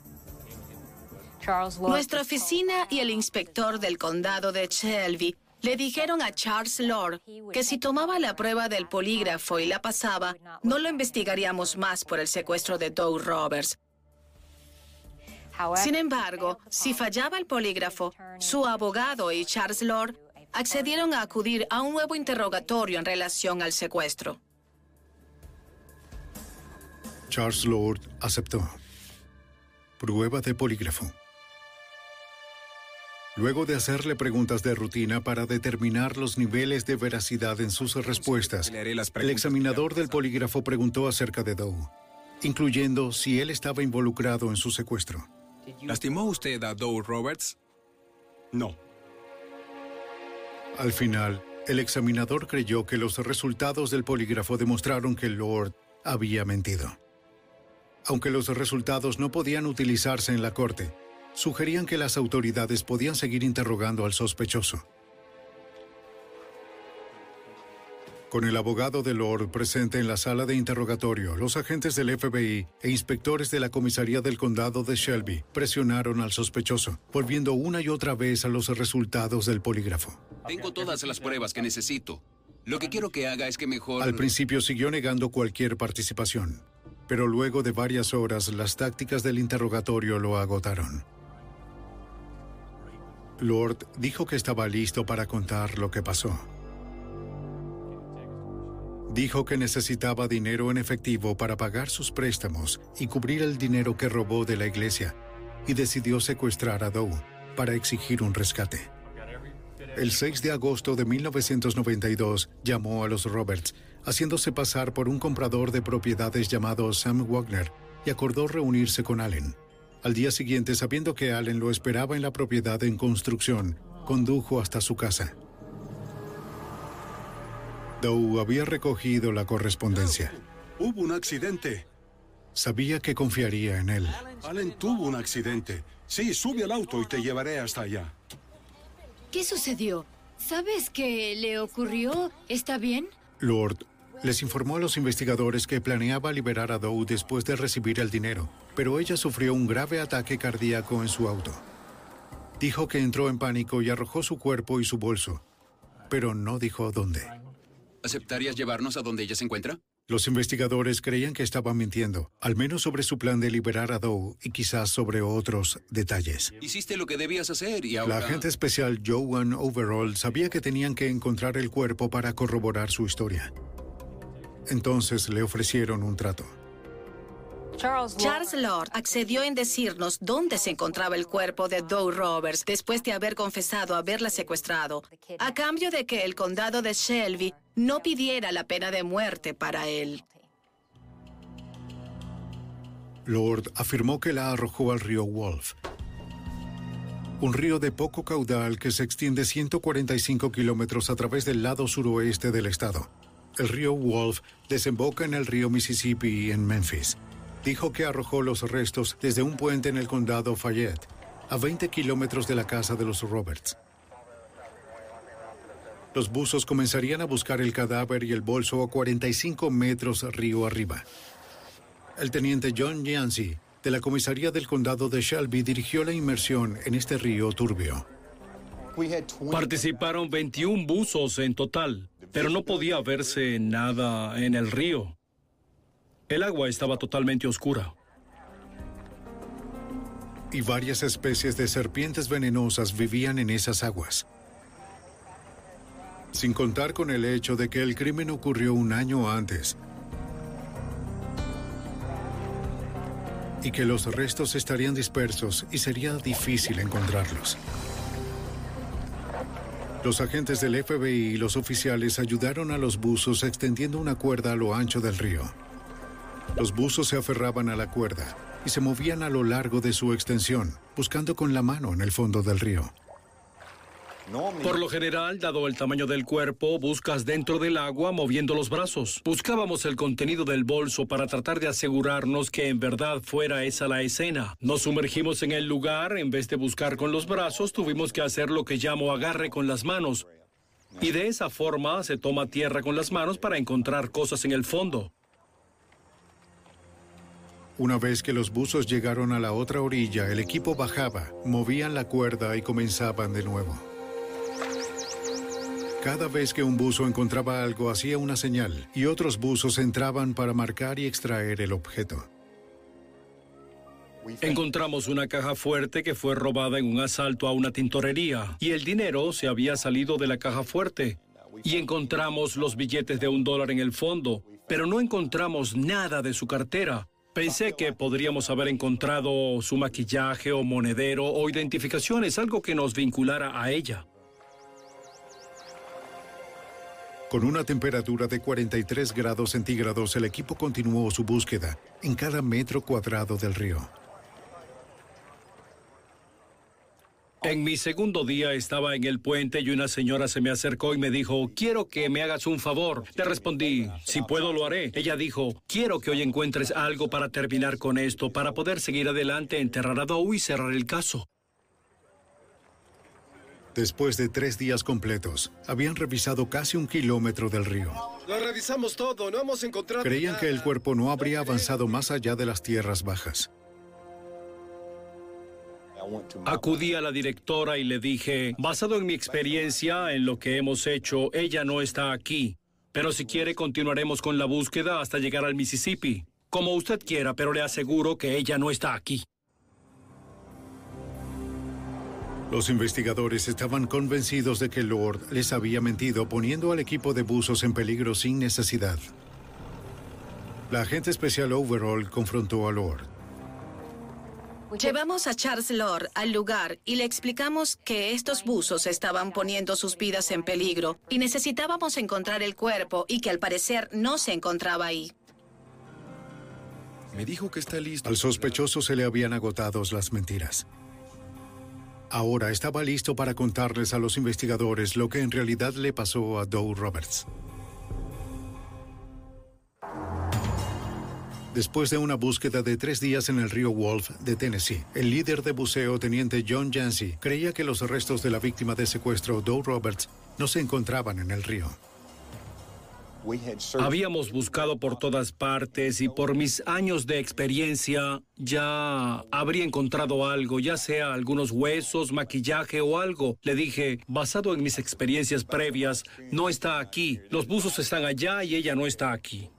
Nuestra oficina y el inspector del condado de Shelby le dijeron a Charles Lord que si tomaba la prueba del polígrafo y la pasaba, no lo investigaríamos más por el secuestro de Doe Roberts. Sin embargo, si fallaba el polígrafo, su abogado y Charles Lord accedieron a acudir a un nuevo interrogatorio en relación al secuestro. Charles Lord aceptó. Prueba de polígrafo. Luego de hacerle preguntas de rutina para determinar los niveles de veracidad en sus respuestas, el examinador del polígrafo preguntó acerca de Doe, incluyendo si él estaba involucrado en su secuestro. ¿Lastimó usted a Doe Roberts? No. Al final, el examinador creyó que los resultados del polígrafo demostraron que Lord había mentido. Aunque los resultados no podían utilizarse en la corte, sugerían que las autoridades podían seguir interrogando al sospechoso. Con el abogado de Lord presente en la sala de interrogatorio, los agentes del FBI e inspectores de la comisaría del condado de Shelby presionaron al sospechoso, volviendo una y otra vez a los resultados del polígrafo. Tengo todas las pruebas que necesito. Lo que quiero que haga es que mejor... Al principio siguió negando cualquier participación, pero luego de varias horas las tácticas del interrogatorio lo agotaron. Lord dijo que estaba listo para contar lo que pasó. Dijo que necesitaba dinero en efectivo para pagar sus préstamos y cubrir el dinero que robó de la iglesia, y decidió secuestrar a Doe para exigir un rescate. El 6 de agosto de 1992 llamó a los Roberts, haciéndose pasar por un comprador de propiedades llamado Sam Wagner, y acordó reunirse con Allen. Al día siguiente, sabiendo que Allen lo esperaba en la propiedad en construcción, condujo hasta su casa. Doe había recogido la correspondencia. Hubo un accidente. Sabía que confiaría en él. Allen tuvo un accidente. Sí, sube al auto y te llevaré hasta allá. ¿Qué sucedió? ¿Sabes qué le ocurrió? ¿Está bien? Lord les informó a los investigadores que planeaba liberar a Doe después de recibir el dinero, pero ella sufrió un grave ataque cardíaco en su auto. Dijo que entró en pánico y arrojó su cuerpo y su bolso, pero no dijo dónde. ¿Aceptarías llevarnos a donde ella se encuentra? Los investigadores creían que estaba mintiendo, al menos sobre su plan de liberar a Doe y quizás sobre otros detalles. Hiciste lo que debías hacer y ahora... La agente especial Joan Overall sabía que tenían que encontrar el cuerpo para corroborar su historia. Entonces le ofrecieron un trato. Charles Lord accedió en decirnos dónde se encontraba el cuerpo de Doe Roberts después de haber confesado haberla secuestrado, a cambio de que el condado de Shelby no pidiera la pena de muerte para él. Lord afirmó que la arrojó al río Wolf, un río de poco caudal que se extiende 145 kilómetros a través del lado suroeste del estado. El río Wolf desemboca en el río Mississippi en Memphis. Dijo que arrojó los restos desde un puente en el condado Fayette, a 20 kilómetros de la casa de los Roberts. Los buzos comenzarían a buscar el cadáver y el bolso a 45 metros río arriba. El teniente John Yancey, de la comisaría del condado de Shelby, dirigió la inmersión en este río turbio. Participaron 21 buzos en total, pero no podía verse nada en el río. El agua estaba totalmente oscura. Y varias especies de serpientes venenosas vivían en esas aguas. Sin contar con el hecho de que el crimen ocurrió un año antes y que los restos estarían dispersos y sería difícil encontrarlos. Los agentes del FBI y los oficiales ayudaron a los buzos extendiendo una cuerda a lo ancho del río. Los buzos se aferraban a la cuerda y se movían a lo largo de su extensión, buscando con la mano en el fondo del río. Por lo general, dado el tamaño del cuerpo, buscas dentro del agua moviendo los brazos. Buscábamos el contenido del bolso para tratar de asegurarnos que en verdad fuera esa la escena. Nos sumergimos en el lugar, en vez de buscar con los brazos, tuvimos que hacer lo que llamo agarre con las manos. Y de esa forma se toma tierra con las manos para encontrar cosas en el fondo. Una vez que los buzos llegaron a la otra orilla, el equipo bajaba, movían la cuerda y comenzaban de nuevo. Cada vez que un buzo encontraba algo hacía una señal y otros buzos entraban para marcar y extraer el objeto. Encontramos una caja fuerte que fue robada en un asalto a una tintorería y el dinero se había salido de la caja fuerte. Y encontramos los billetes de un dólar en el fondo, pero no encontramos nada de su cartera. Pensé que podríamos haber encontrado su maquillaje o monedero o identificaciones, algo que nos vinculara a ella. Con una temperatura de 43 grados centígrados, el equipo continuó su búsqueda en cada metro cuadrado del río. En mi segundo día estaba en el puente y una señora se me acercó y me dijo, quiero que me hagas un favor. Le respondí, si puedo lo haré. Ella dijo, quiero que hoy encuentres algo para terminar con esto, para poder seguir adelante, enterrar a Doe y cerrar el caso. Después de tres días completos, habían revisado casi un kilómetro del río. Lo revisamos todo, no hemos encontrado. Creían que el cuerpo no habría avanzado más allá de las tierras bajas. Acudí a la directora y le dije, basado en mi experiencia, en lo que hemos hecho, ella no está aquí. Pero si quiere, continuaremos con la búsqueda hasta llegar al Mississippi. Como usted quiera, pero le aseguro que ella no está aquí. Los investigadores estaban convencidos de que Lord les había mentido poniendo al equipo de buzos en peligro sin necesidad. La agente especial Overall confrontó a Lord. Llevamos a Charles Lord al lugar y le explicamos que estos buzos estaban poniendo sus vidas en peligro y necesitábamos encontrar el cuerpo y que al parecer no se encontraba ahí. Me dijo que está listo. Al sospechoso se le habían agotado las mentiras. Ahora estaba listo para contarles a los investigadores lo que en realidad le pasó a Doe Roberts. Después de una búsqueda de tres días en el río Wolf de Tennessee, el líder de buceo, teniente John Yancey, creía que los restos de la víctima de secuestro, Doe Roberts, no se encontraban en el río. Habíamos buscado por todas partes y por mis años de experiencia ya habría encontrado algo, ya sea algunos huesos, maquillaje o algo. Le dije, basado en mis experiencias previas, no está aquí. Los buzos están allá y ella no está aquí.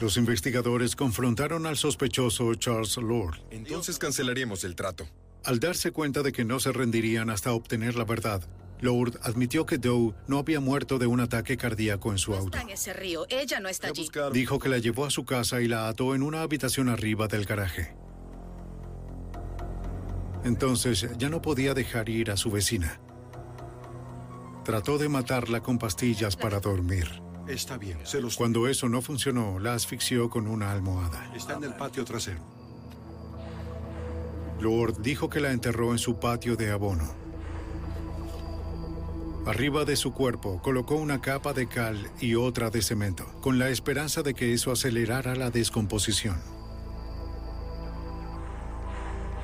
Los investigadores confrontaron al sospechoso Charles Lord. Entonces cancelaríamos el trato. Al darse cuenta de que no se rendirían hasta obtener la verdad, Lord admitió que Doe no había muerto de un ataque cardíaco en su auto. en ese río. Ella no está allí. Dijo que la llevó a su casa y la ató en una habitación arriba del garaje. Entonces ya no podía dejar ir a su vecina. Trató de matarla con pastillas para dormir. Está bien, se los... Cuando eso no funcionó, la asfixió con una almohada. Está en el patio trasero. Lord dijo que la enterró en su patio de abono. Arriba de su cuerpo colocó una capa de cal y otra de cemento, con la esperanza de que eso acelerara la descomposición.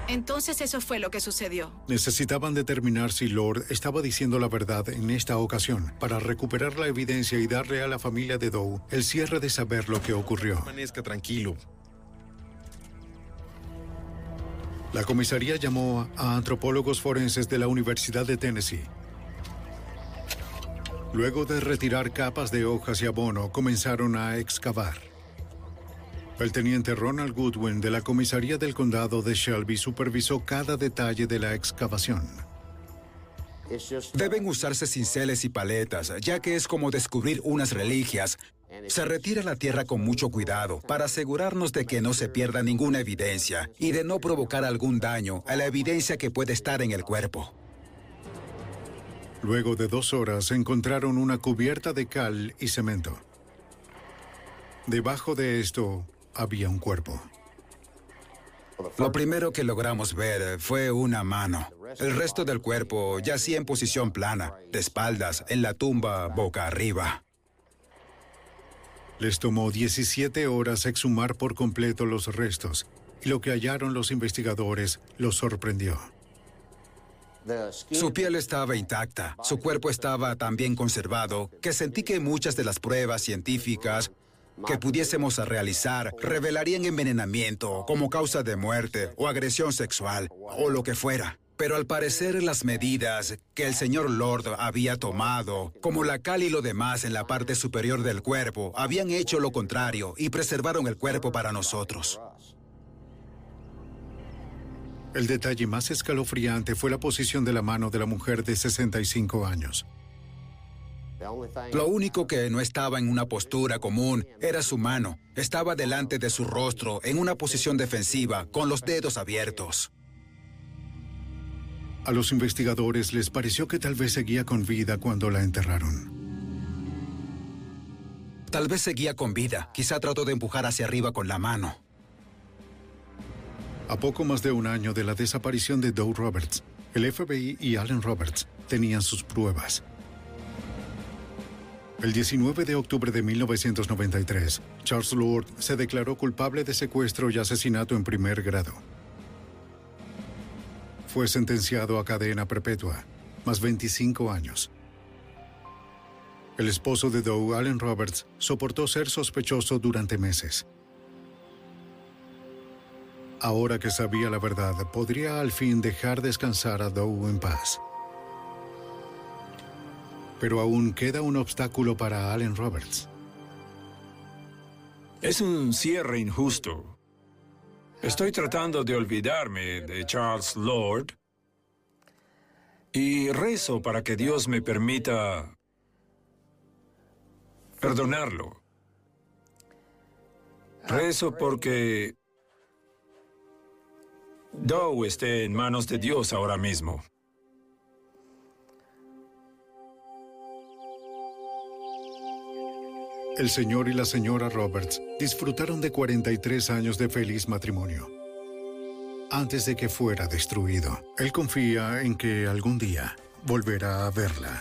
Entonces eso fue lo que sucedió. Necesitaban determinar si Lord estaba diciendo la verdad en esta ocasión para recuperar la evidencia y darle a la familia de Doe el cierre de saber lo que ocurrió. Permanezca tranquilo. La comisaría llamó a antropólogos forenses de la Universidad de Tennessee. Luego de retirar capas de hojas y abono, comenzaron a excavar. El teniente Ronald Goodwin de la comisaría del condado de Shelby supervisó cada detalle de la excavación. Deben usarse cinceles y paletas, ya que es como descubrir unas reliquias. Se retira la tierra con mucho cuidado para asegurarnos de que no se pierda ninguna evidencia y de no provocar algún daño a la evidencia que puede estar en el cuerpo. Luego de dos horas encontraron una cubierta de cal y cemento. Debajo de esto había un cuerpo. Lo primero que logramos ver fue una mano. El resto del cuerpo yacía en posición plana, de espaldas, en la tumba, boca arriba. Les tomó 17 horas exhumar por completo los restos, y lo que hallaron los investigadores los sorprendió. Su piel estaba intacta, su cuerpo estaba tan bien conservado que sentí que muchas de las pruebas científicas que pudiésemos realizar revelarían envenenamiento como causa de muerte o agresión sexual o lo que fuera. Pero al parecer las medidas que el señor Lord había tomado, como la cal y lo demás en la parte superior del cuerpo, habían hecho lo contrario y preservaron el cuerpo para nosotros. El detalle más escalofriante fue la posición de la mano de la mujer de 65 años. Lo único que no estaba en una postura común era su mano. Estaba delante de su rostro, en una posición defensiva, con los dedos abiertos. A los investigadores les pareció que tal vez seguía con vida cuando la enterraron. Tal vez seguía con vida. Quizá trató de empujar hacia arriba con la mano. A poco más de un año de la desaparición de Doe Roberts, el FBI y Allen Roberts tenían sus pruebas. El 19 de octubre de 1993, Charles Lord se declaró culpable de secuestro y asesinato en primer grado. Fue sentenciado a cadena perpetua, más 25 años. El esposo de Doe, Allen Roberts, soportó ser sospechoso durante meses. Ahora que sabía la verdad, podría al fin dejar descansar a Doe en paz. Pero aún queda un obstáculo para Allen Roberts. Es un cierre injusto. Estoy tratando de olvidarme de Charles Lord y rezo para que Dios me permita perdonarlo. Rezo porque Doe esté en manos de Dios ahora mismo. El señor y la señora Roberts disfrutaron de 43 años de feliz matrimonio. Antes de que fuera destruido, él confía en que algún día volverá a verla.